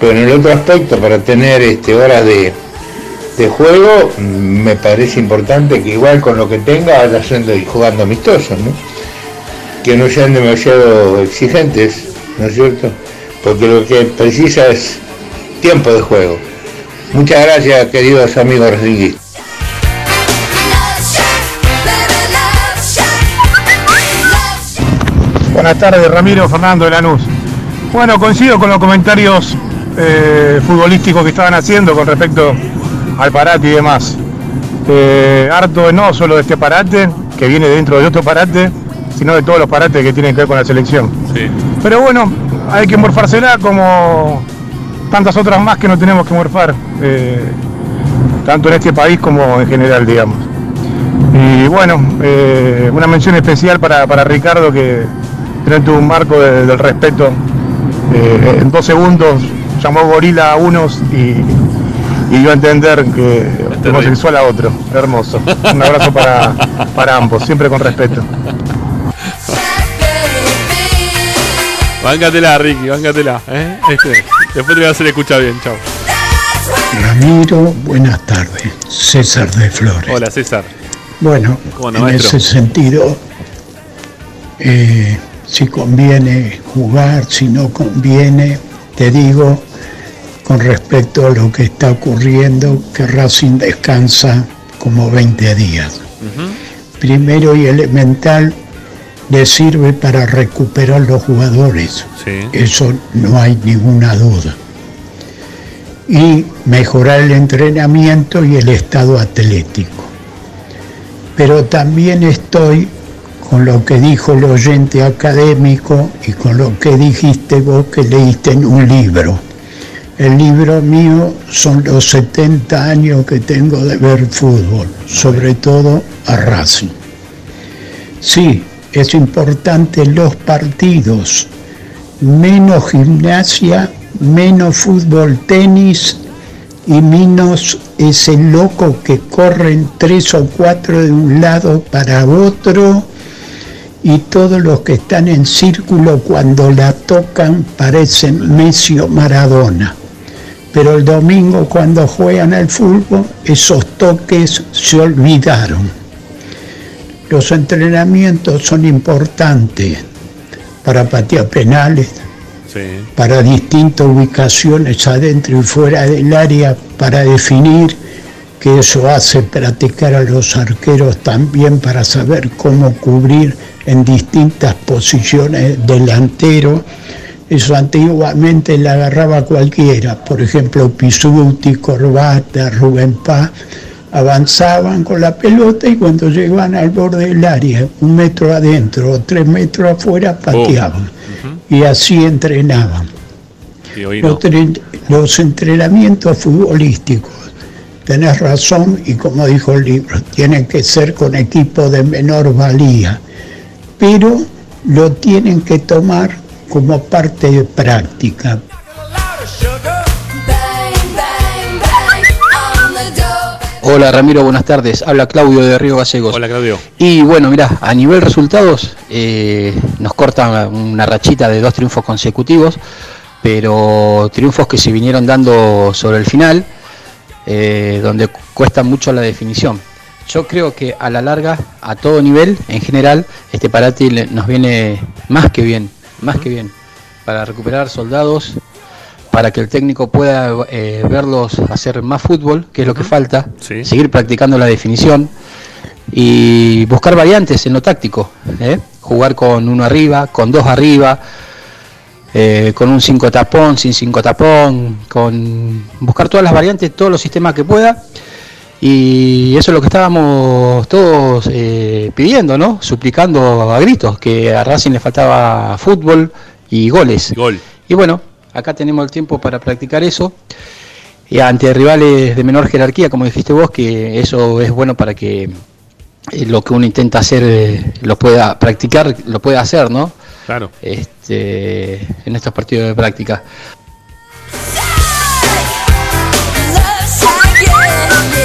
pero en el otro aspecto para tener este horas de, de juego me parece importante que igual con lo que tenga vaya haciendo y jugando amistosos, ¿no? Que no sean demasiado exigentes, ¿no es cierto? Porque lo que precisa es tiempo de juego. Muchas gracias, queridos amigos racinguistas. Buenas tardes, Ramiro Fernando de Lanús. Bueno, coincido con los comentarios eh, futbolísticos que estaban haciendo con respecto al parate y demás. Eh, harto no solo de este parate, que viene dentro de otro parate, sino de todos los parates que tienen que ver con la selección. Pero bueno, hay que morfársela como tantas otras más que no tenemos que morfar, eh, tanto en este país como en general, digamos. Y bueno, eh, una mención especial para, Ricardo que de un marco del respeto, eh, en dos segundos llamó gorila a unos y, y dio a entender que homosexual a otro. Hermoso. Un abrazo para, para ambos, siempre con respeto. Váncatela, Ricky, váncatela. ¿eh? Este, después te voy a hacer escuchar bien, chao. Ramiro, buenas tardes. César de Flores. Hola, César. Bueno, en ese sentido, eh, si conviene jugar, si no conviene, te digo, con respecto a lo que está ocurriendo, que Racing descansa como 20 días. Primero y elemental, le sirve para recuperar los jugadores. Eso no hay ninguna duda. Y mejorar el entrenamiento y el estado atlético. Pero también estoy con lo que dijo el oyente académico y con lo que dijiste vos que leíste en un libro. El libro mío son los 70 años que tengo de ver fútbol, sobre todo a Racing. Sí, es importante los partidos, menos gimnasia, menos fútbol, tenis y menos ese loco que corren tres o cuatro de un lado para otro y todos los que están en círculo cuando la tocan parecen Messi o Maradona. Pero el domingo cuando juegan al fútbol esos toques se olvidaron. Los entrenamientos son importantes para patear penales, para distintas ubicaciones adentro y fuera del área, para definir que eso hace practicar a los arqueros también para saber cómo cubrir en distintas posiciones delantero. Eso antiguamente le agarraba cualquiera, por ejemplo Pisuti, Corbata, Rubén Paz avanzaban con la pelota y cuando llegaban al borde del área, un metro adentro o tres metros afuera, pateaban. Y así entrenaban. los, entrenamientos futbolísticos, tenés razón y como dijo el libro, tienen que ser con equipo de menor valía, pero lo tienen que tomar como parte de práctica. Hola Ramiro, buenas tardes. Habla Claudio de Río Gallegos. Hola Claudio. Y bueno, mira, a nivel resultados eh, nos cortan una rachita de dos triunfos consecutivos, pero triunfos que se vinieron dando sobre el final, eh, donde cuesta mucho la definición. Yo creo que a la larga, a todo nivel, en general, este parate nos viene más que bien, más que bien, para recuperar soldados, para que el técnico pueda eh, verlos hacer más fútbol, que es lo que falta, seguir practicando la definición y buscar variantes en lo táctico, ¿eh? jugar con uno arriba, con dos arriba, eh, con un cinco tapón, sin cinco tapón, con buscar todas las variantes, todos los sistemas que pueda. Y eso es lo que estábamos todos pidiendo, ¿no? Suplicando a gritos, que a Racing le faltaba fútbol y goles. Gol. Y bueno, Acá tenemos el tiempo para practicar eso. Y ante rivales de menor jerarquía, como dijiste vos, que eso es bueno para que eh, lo que uno intenta hacer eh, lo pueda practicar, lo pueda hacer, ¿no? Claro. Este, en estos partidos de práctica.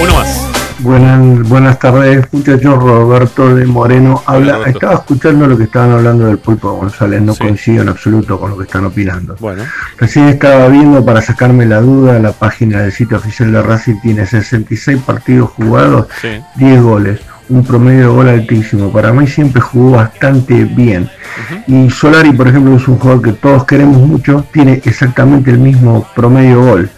Uno más. Buenas, buenas tardes, muchachos. Roberto de Moreno habla. Estaba escuchando lo que estaban hablando del Pulpo González. No coincido en absoluto con lo que están opinando. Bueno. Recién estaba viendo para sacarme la duda. La página del sitio oficial de Racing tiene 66 partidos jugados, 10 goles un promedio de gol altísimo. Para mí siempre jugó bastante bien. Y Solari, por ejemplo, es un jugador que todos queremos mucho, tiene exactamente el mismo promedio gol.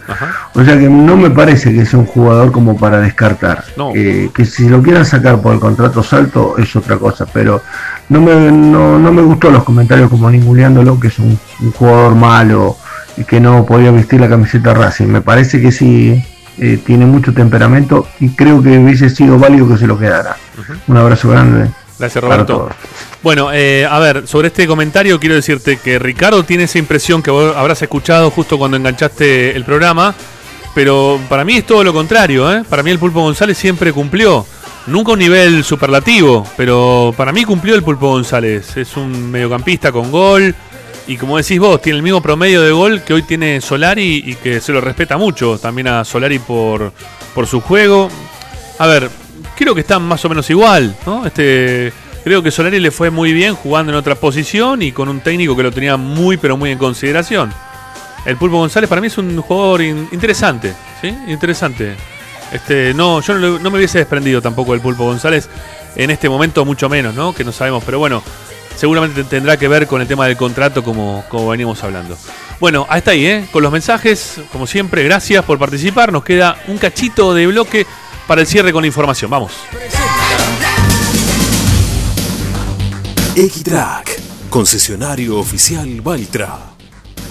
O sea que no me parece que sea un jugador como para descartar. Eh, que si lo quieran sacar por el contrato salto es otra cosa, pero no me, no, me gustó los comentarios como ninguneándolo, que es un, jugador malo y que no podía vestir la camiseta Racing. Me parece que sí eh, tiene mucho temperamento y creo que hubiese sido válido que se lo quedara. Un abrazo grande. Gracias Roberto. Bueno, eh, a ver, sobre este comentario quiero decirte que Ricardo tiene esa impresión que vos habrás escuchado justo cuando enganchaste el programa, pero para mí es todo lo contrario, ¿eh? Para mí el Pulpo González siempre cumplió. Nunca un nivel superlativo, pero para mí cumplió el Pulpo González. Es un mediocampista con gol, y como decís vos, tiene el mismo promedio de gol que hoy tiene Solari y que se lo respeta mucho también a Solari por, por su juego. A ver, creo que están más o menos igual, ¿no? Este, creo que Solari le fue muy bien jugando en otra posición y con un técnico que lo tenía muy pero muy en consideración. El Pulpo González para mí es un jugador interesante, ¿sí? Interesante. Este, no, yo no, me hubiese desprendido tampoco del Pulpo González en este momento, mucho menos, ¿no? Que no sabemos, pero bueno, seguramente tendrá que ver con el tema del contrato como, como venimos hablando. Bueno, hasta ahí, ¿eh? con los mensajes, como siempre, gracias por participar. Nos queda un cachito de bloque para el cierre con la información. Vamos. X-Track, concesionario oficial Valtra.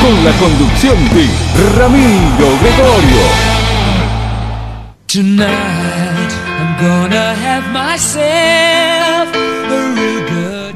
Con la conducción de Ramiro Gregorio. Tonight I'm gonna have myself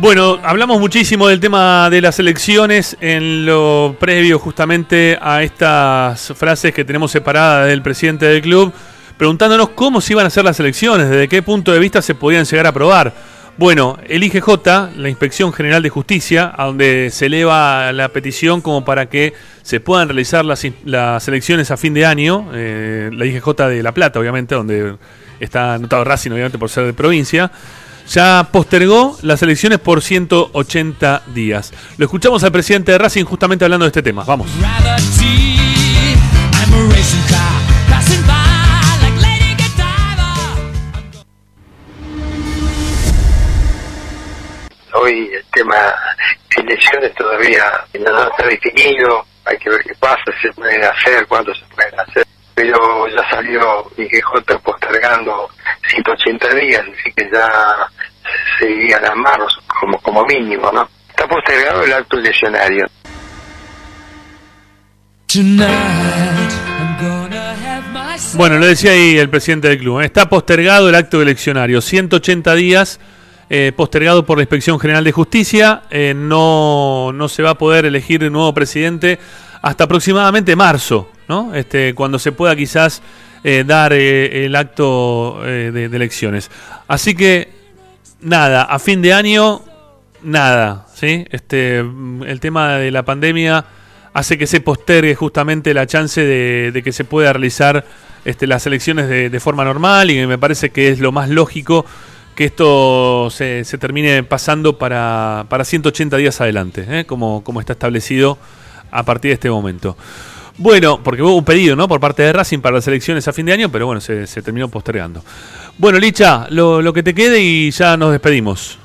bueno, hablamos muchísimo del tema de las elecciones en lo previo justamente a estas frases que tenemos separadas del presidente del club, preguntándonos cómo se iban a hacer las elecciones, desde qué punto de vista se podían llegar a aprobar. Bueno, el IGJ, la Inspección General de Justicia, a donde se eleva la petición como para que se puedan realizar las, elecciones a fin de año, eh, la IGJ de La Plata, obviamente, donde está anotado Racing, obviamente, por ser de provincia ya postergó las elecciones por 180 días. Lo escuchamos al presidente de Racing justamente hablando de este tema. Vamos. Hoy el tema elecciones todavía no está definido, hay que ver qué pasa, si se pueden hacer, cuánto se pueden hacer. Pero ya salió IGJ postergando 180 días, así que ya seguirían a marzo como, como mínimo, ¿no? Está postergado el acto lesionario. Bueno, lo decía ahí el presidente del club. ¿eh? Está postergado el acto eleccionario. 180 días eh, postergado por la Inspección General de Justicia. Eh, no, no se va a poder elegir un nuevo presidente hasta aproximadamente marzo, ¿no? Este, cuando se pueda quizás dar el acto de, de, elecciones. Así que, nada, a fin de año, nada, ¿sí? Este, el tema de la pandemia hace que se postergue justamente la chance de, que se pueda realizar este, las elecciones de, forma normal y me parece que es lo más lógico que esto se, termine pasando para, para 180 días adelante, ¿eh? como, como está establecido a partir de este momento. Bueno, porque hubo un pedido ¿no? por parte de Racing para las elecciones a fin de año, pero bueno, se, terminó postergando. Bueno, Licha, lo, lo que te quede y ya nos despedimos.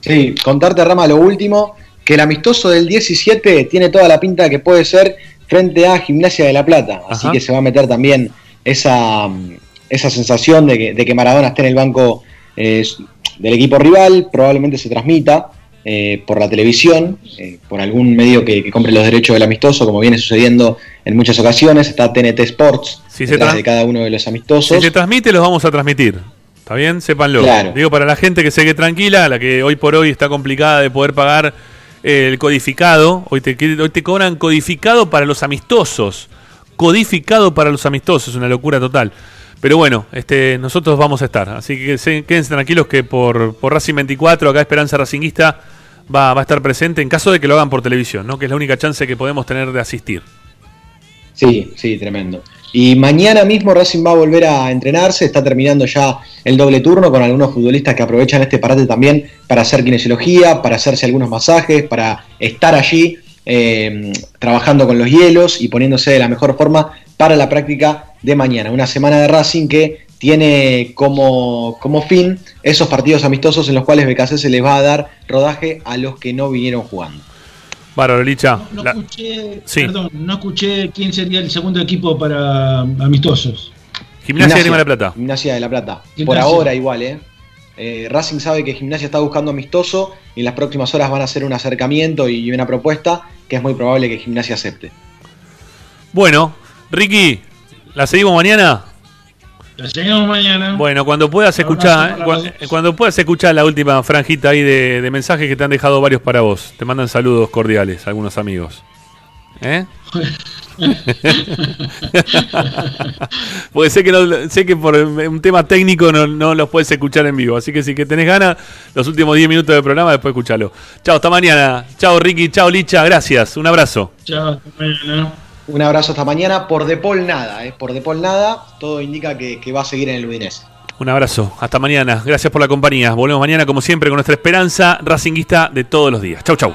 Sí, contarte, Rama, lo último que el amistoso del 17 tiene toda la pinta que puede ser frente a Gimnasia de la Plata. Así que se va a meter también esa, esa sensación de que, Maradona esté en el banco eh, del equipo rival. Probablemente se transmita eh, por la televisión, eh, por algún medio que, compre los derechos del amistoso, como viene sucediendo en muchas ocasiones. Está TNT Sports si detrás de cada uno de los amistosos. Si se transmite, los vamos a transmitir. ¿Está bien? Sépanlo. Digo, para la gente que se quede tranquila, la que hoy por hoy está complicada de poder pagar el codificado, hoy te, hoy te cobran codificado para los amistosos, codificado para los amistosos, una locura total. Pero bueno, este, nosotros vamos a estar, así que quédense tranquilos que por, por Racing 24, acá Esperanza Racinguista va, va a estar presente en caso de que lo hagan por televisión, ¿no? que es la única chance que podemos tener de asistir. Sí, sí, tremendo. Y mañana mismo Racing va a volver a entrenarse, está terminando ya el doble turno con algunos futbolistas que aprovechan este parate también para hacer kinesiología, para hacerse algunos masajes, para estar allí eh, trabajando con los hielos y poniéndose de la mejor forma para la práctica de mañana. Una semana de Racing que tiene como, como fin esos partidos amistosos en los cuales BKC se les va a dar rodaje a los que no vinieron jugando. Bárbaro, Licha. No, escuché, perdón, no escuché quién sería el segundo equipo para amistosos. Gimnasia, de La Plata. Gimnasia de La Plata. Por ahora igual, ¿eh? ¿eh? Racing sabe que Gimnasia está buscando amistoso y en las próximas horas van a hacer un acercamiento y una propuesta que es muy probable que Gimnasia acepte. Bueno, Ricky, ¿la seguimos mañana? mañana. Bueno, cuando puedas escuchar, cuando, puedas escuchar la última franjita ahí de, mensajes que te han dejado varios para vos. Te mandan saludos cordiales, algunos amigos. ¿Eh? [LAUGHS] Porque sé que, sé que por un tema técnico no, los puedes escuchar en vivo. Así que si que tenés ganas, los últimos 10 minutos del programa, después escuchalo. Chao, hasta mañana. Chao, Ricky. Chao, Licha. Gracias. Un abrazo. Chao, hasta mañana. Un abrazo hasta mañana. Por Depol nada, ¿eh? por Depol nada. Todo indica que, va a seguir en el Udinese. Un abrazo. Hasta mañana. Gracias por la compañía. Volvemos mañana, como siempre, con nuestra esperanza racinguista de todos los días. Chau, chau.